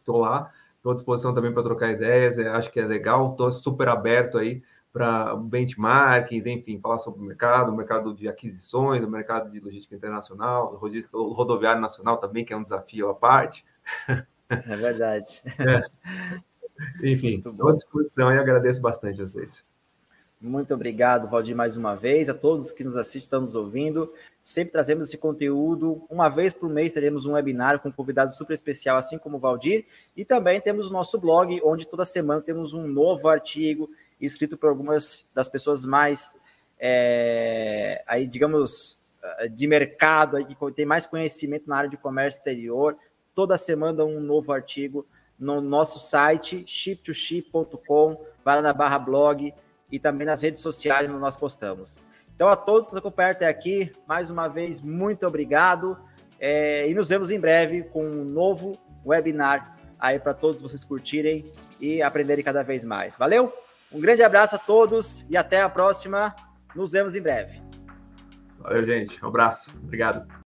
estou lá, estou à disposição também para trocar ideias, é, acho que é legal, estou super aberto aí para benchmarks, enfim, falar sobre o mercado, o mercado de aquisições, o mercado de logística internacional, o rodoviário nacional também, que é um desafio à parte. É verdade. É. [laughs] Enfim, estou à disposição e agradeço bastante a vocês. Muito obrigado, Valdir, mais uma vez, a todos que nos assistem, estão nos ouvindo. Sempre trazemos esse conteúdo. Uma vez por mês teremos um webinar com um convidado super especial, assim como o Valdir. E também temos o nosso blog, onde toda semana temos um novo artigo escrito por algumas das pessoas mais, é, aí, digamos, de mercado, aí, que tem mais conhecimento na área de comércio exterior. Toda semana um novo artigo no nosso site, ship2ship.com, vai lá na barra blog e também nas redes sociais onde nós postamos. Então, a todos que nos acompanharam até aqui, mais uma vez, muito obrigado. É, e nos vemos em breve com um novo webinar aí para todos vocês curtirem e aprenderem cada vez mais. Valeu? Um grande abraço a todos e até a próxima. Nos vemos em breve. Valeu, gente. Um abraço. Obrigado.